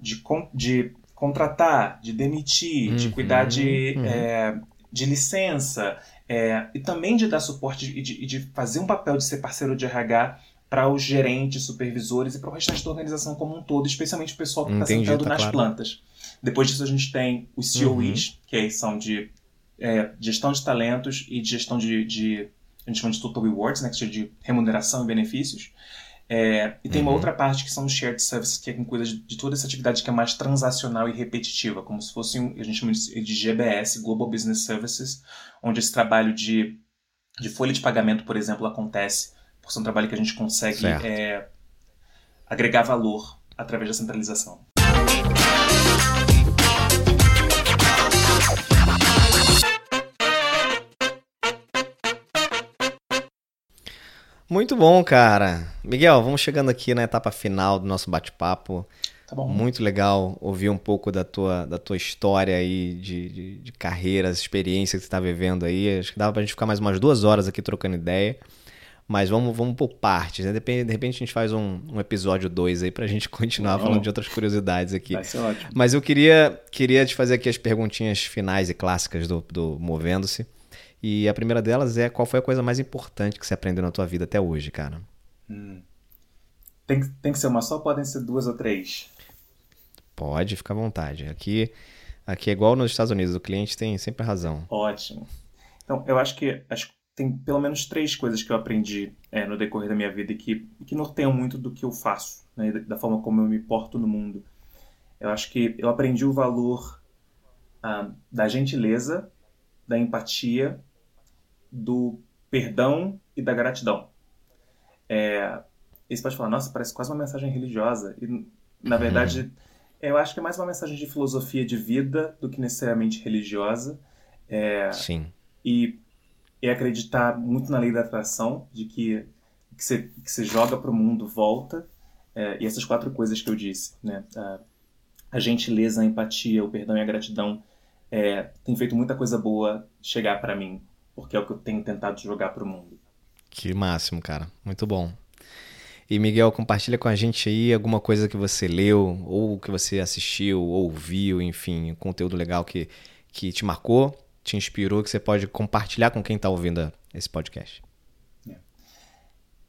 de, de contratar, de demitir, uhum, de cuidar de, uhum. é, de licença, é, e também de dar suporte e de, de, fazer um papel de ser parceiro de RH para os gerentes, supervisores e para o restante da organização como um todo, especialmente o pessoal que está sentado tá nas claro. plantas. Depois disso, a gente tem os COEs, uhum. que são de é, gestão de talentos e de gestão de, de, a gente chama de total rewards, né, que é de remuneração e benefícios. É, e tem uhum. uma outra parte que são os shared services, que é quem cuida de, de, toda essa atividade que é mais transacional e repetitiva, como se fosse, um, a gente chama de GBS, Global Business Services, onde esse trabalho de, de folha de pagamento, por exemplo, acontece, por ser um trabalho que a gente consegue é, agregar valor através da centralização. Muito bom, cara. Miguel, vamos chegando aqui na etapa final do nosso bate-papo. Tá bom. Muito legal ouvir um pouco da tua, da tua história aí de, de, de carreira, as experiências que você está vivendo aí. Acho que dava pra gente ficar mais umas duas horas aqui trocando ideia. Mas vamos, vamos por partes, né? De repente a gente faz um, um episódio 2 aí pra gente [LAUGHS] continuar falando de outras curiosidades aqui. Vai ser ótimo. Mas eu queria, queria te fazer aqui as perguntinhas finais e clássicas do, do Movendo-se. E a primeira delas é qual foi a coisa mais importante que você aprendeu na tua vida até hoje, cara? Hum. Tem, tem que ser uma só ou podem ser duas ou três? Pode, fica à vontade. Aqui, aqui é igual nos Estados Unidos, o cliente tem sempre razão. Ótimo. Então, eu acho que tem pelo menos três coisas que eu aprendi é, no decorrer da minha vida e que, que norteiam muito do que eu faço, né, da forma como eu me porto no mundo. Eu acho que eu aprendi o valor ah, da gentileza, da empatia do perdão e da gratidão. É, e você pode falar, nossa, parece quase uma mensagem religiosa. E, na uhum. verdade, eu acho que é mais uma mensagem de filosofia de vida do que necessariamente religiosa. É, Sim. E, e acreditar muito na lei da atração, de que que você, que você joga para o mundo volta. É, e essas quatro coisas que eu disse, né? A, a gentileza, a empatia, o perdão e a gratidão é, tem feito muita coisa boa chegar para mim, porque é o que eu tenho tentado jogar para o mundo. Que máximo, cara. Muito bom. E Miguel, compartilha com a gente aí alguma coisa que você leu, ou que você assistiu, ou viu, enfim, conteúdo legal que, que te marcou, te inspirou, que você pode compartilhar com quem está ouvindo esse podcast.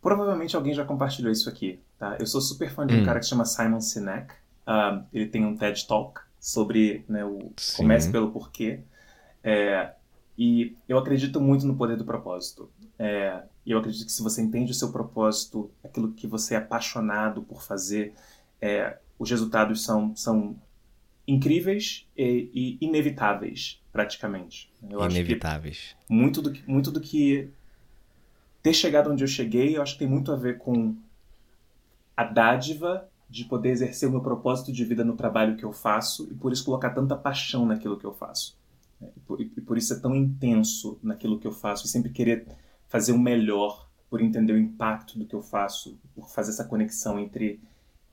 Provavelmente alguém já compartilhou isso aqui, tá? Eu sou super fã de um hum. cara que se chama Simon Sinek. Uh, ele tem um TED Talk sobre né, o Sim. comece pelo porquê. É, e eu acredito muito no poder do propósito. É, eu acredito que se você entende o seu propósito, aquilo que você é apaixonado por fazer, é, os resultados são, são incríveis e, e inevitáveis, praticamente. Eu inevitáveis. muito do que, muito do que ter chegado onde eu cheguei, eu acho que tem muito a ver com a dádiva de poder exercer o meu propósito de vida no trabalho que eu faço e por isso colocar tanta paixão naquilo que eu faço. É, e por, e por isso ser tão intenso naquilo que eu faço e sempre querer fazer o melhor por entender o impacto do que eu faço, por fazer essa conexão entre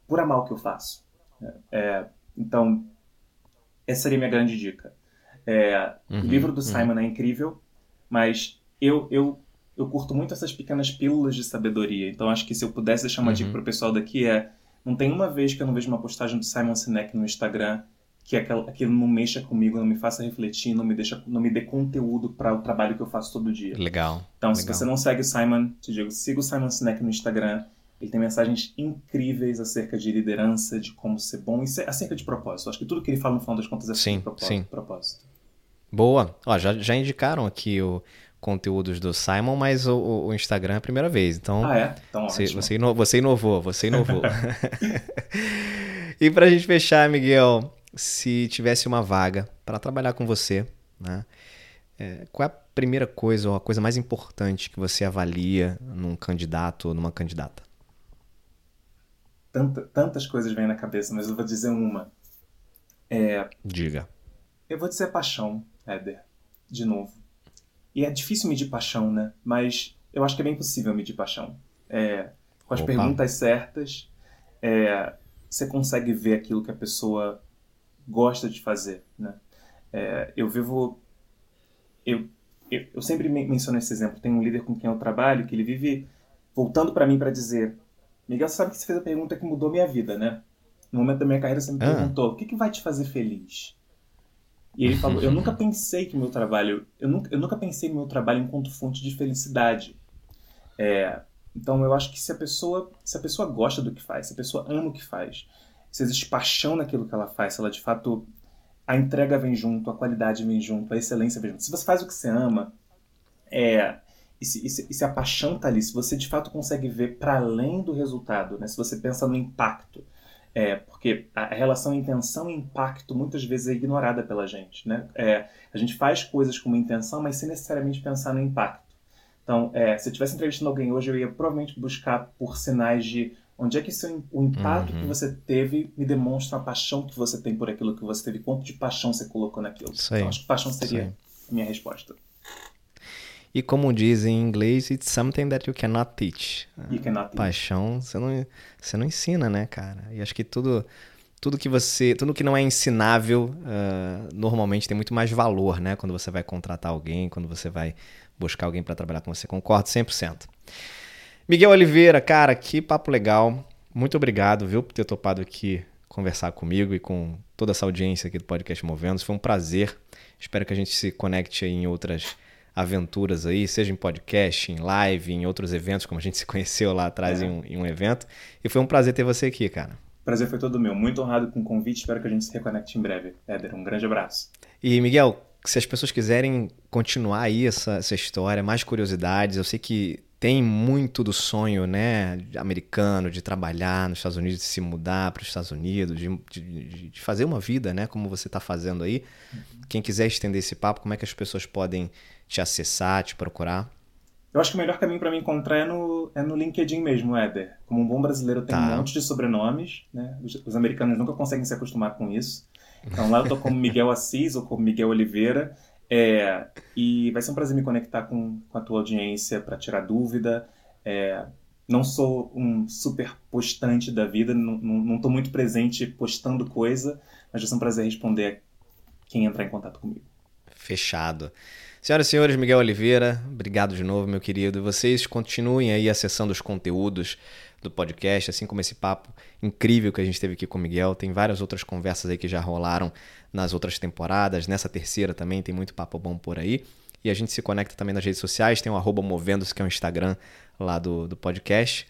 por amar o que eu faço. É, é então, essa seria a minha grande dica. É, uhum, o livro do uhum. Simon uhum. é incrível, mas eu, eu eu curto muito essas pequenas pílulas de sabedoria. Então acho que se eu pudesse deixar uma uhum. dica pro pessoal daqui é não tem uma vez que eu não vejo uma postagem do Simon Sinek no Instagram que aquilo, aquilo não mexa comigo, não me faça refletir, não me deixa, não me dê conteúdo para o trabalho que eu faço todo dia. Legal. Então, legal. se você não segue o Simon, te digo, siga o Simon Sinek no Instagram. Ele tem mensagens incríveis acerca de liderança, de como ser bom e acerca de propósito. Acho que tudo que ele fala no final das contas é sim, propósito, sim. propósito. Boa. Ó, já, já indicaram aqui o, conteúdos do Simon, mas o, o Instagram é a primeira vez. Então, ah, é? Então, você, você, você inovou, você inovou. [LAUGHS] e pra gente fechar, Miguel, se tivesse uma vaga para trabalhar com você, né? É, qual é a primeira coisa ou a coisa mais importante que você avalia num candidato ou numa candidata? Tanta, tantas coisas vêm na cabeça, mas eu vou dizer uma. É, Diga. Eu vou dizer paixão, Éder, de novo. E é difícil medir paixão, né? Mas eu acho que é bem possível medir paixão. É, com as Opa. perguntas certas, é, você consegue ver aquilo que a pessoa gosta de fazer, né? É, eu vivo... Eu, eu, eu, sempre menciono esse exemplo. Tem um líder com quem eu trabalho que ele vive voltando para mim para dizer Miguel, sabe que você fez a pergunta que mudou minha vida, né? No momento da minha carreira você me ah. perguntou o que, que vai te fazer feliz? E ele falou: Eu [LAUGHS] nunca pensei que meu trabalho. Eu nunca, eu nunca pensei no meu trabalho enquanto fonte de felicidade. É, então eu acho que se a pessoa se a pessoa gosta do que faz, se a pessoa ama o que faz, se existe paixão naquilo que ela faz, se ela de fato a entrega vem junto, a qualidade vem junto, a excelência vem junto. Se você faz o que você ama, é, e, se, e, se, e se a paixão está ali, se você de fato consegue ver para além do resultado, né? se você pensa no impacto, é, porque a relação intenção e impacto muitas vezes é ignorada pela gente. Né? É, a gente faz coisas com uma intenção, mas sem necessariamente pensar no impacto. Então, é, se eu estivesse entrevistando alguém hoje, eu ia provavelmente buscar por sinais de onde é que seu, o impacto uhum. que você teve me demonstra a paixão que você tem por aquilo que você teve, quanto de paixão você colocou naquilo. Então, acho que paixão seria a minha resposta. E como dizem em inglês, it's something that you cannot teach. You cannot teach. Paixão, você não, você não ensina, né, cara? E acho que tudo, tudo que você, tudo que não é ensinável, uh, normalmente tem muito mais valor, né? Quando você vai contratar alguém, quando você vai buscar alguém para trabalhar com você. Concordo 100%. Miguel Oliveira, cara, que papo legal. Muito obrigado, viu, por ter topado aqui conversar comigo e com toda essa audiência aqui do podcast Movendo. Foi um prazer. Espero que a gente se conecte em outras aventuras aí, seja em podcast, em live, em outros eventos, como a gente se conheceu lá atrás é. em, um, em um evento. E foi um prazer ter você aqui, cara. Prazer foi todo meu. Muito honrado com o convite. Espero que a gente se reconecte em breve. Éder, um grande abraço. E, Miguel, se as pessoas quiserem continuar aí essa, essa história, mais curiosidades, eu sei que tem muito do sonho né, americano de trabalhar nos Estados Unidos, de se mudar para os Estados Unidos, de, de, de, fazer uma vida, né, como você está fazendo aí. Uhum. Quem quiser estender esse papo, como é que as pessoas podem te acessar, te procurar? Eu acho que o melhor caminho para me encontrar é no, é no LinkedIn mesmo, Éder. Como um bom brasileiro, tenho tá. um monte de sobrenomes, né? Os, os, americanos nunca conseguem se acostumar com isso. Então lá eu tô como Miguel Assis ou como Miguel Oliveira. É, e vai ser um prazer me conectar com, com a tua audiência para tirar dúvida. É, não sou um super postante da vida, não estou muito presente postando coisa, mas vai ser um prazer responder quem entrar em contato comigo. Fechado. Senhoras e senhores, Miguel Oliveira, obrigado de novo, meu querido. Vocês continuem aí acessando os conteúdos do podcast, assim como esse papo incrível que a gente teve aqui com o Miguel. Tem várias outras conversas aí que já rolaram nas outras temporadas. Nessa terceira também tem muito papo bom por aí. E a gente se conecta também nas redes sociais. Tem o arroba Movendo-se, que é o Instagram lá do, do podcast.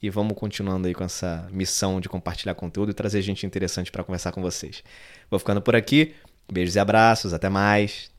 E vamos continuando aí com essa missão de compartilhar conteúdo e trazer gente interessante para conversar com vocês. Vou ficando por aqui. Beijos e abraços. Até mais.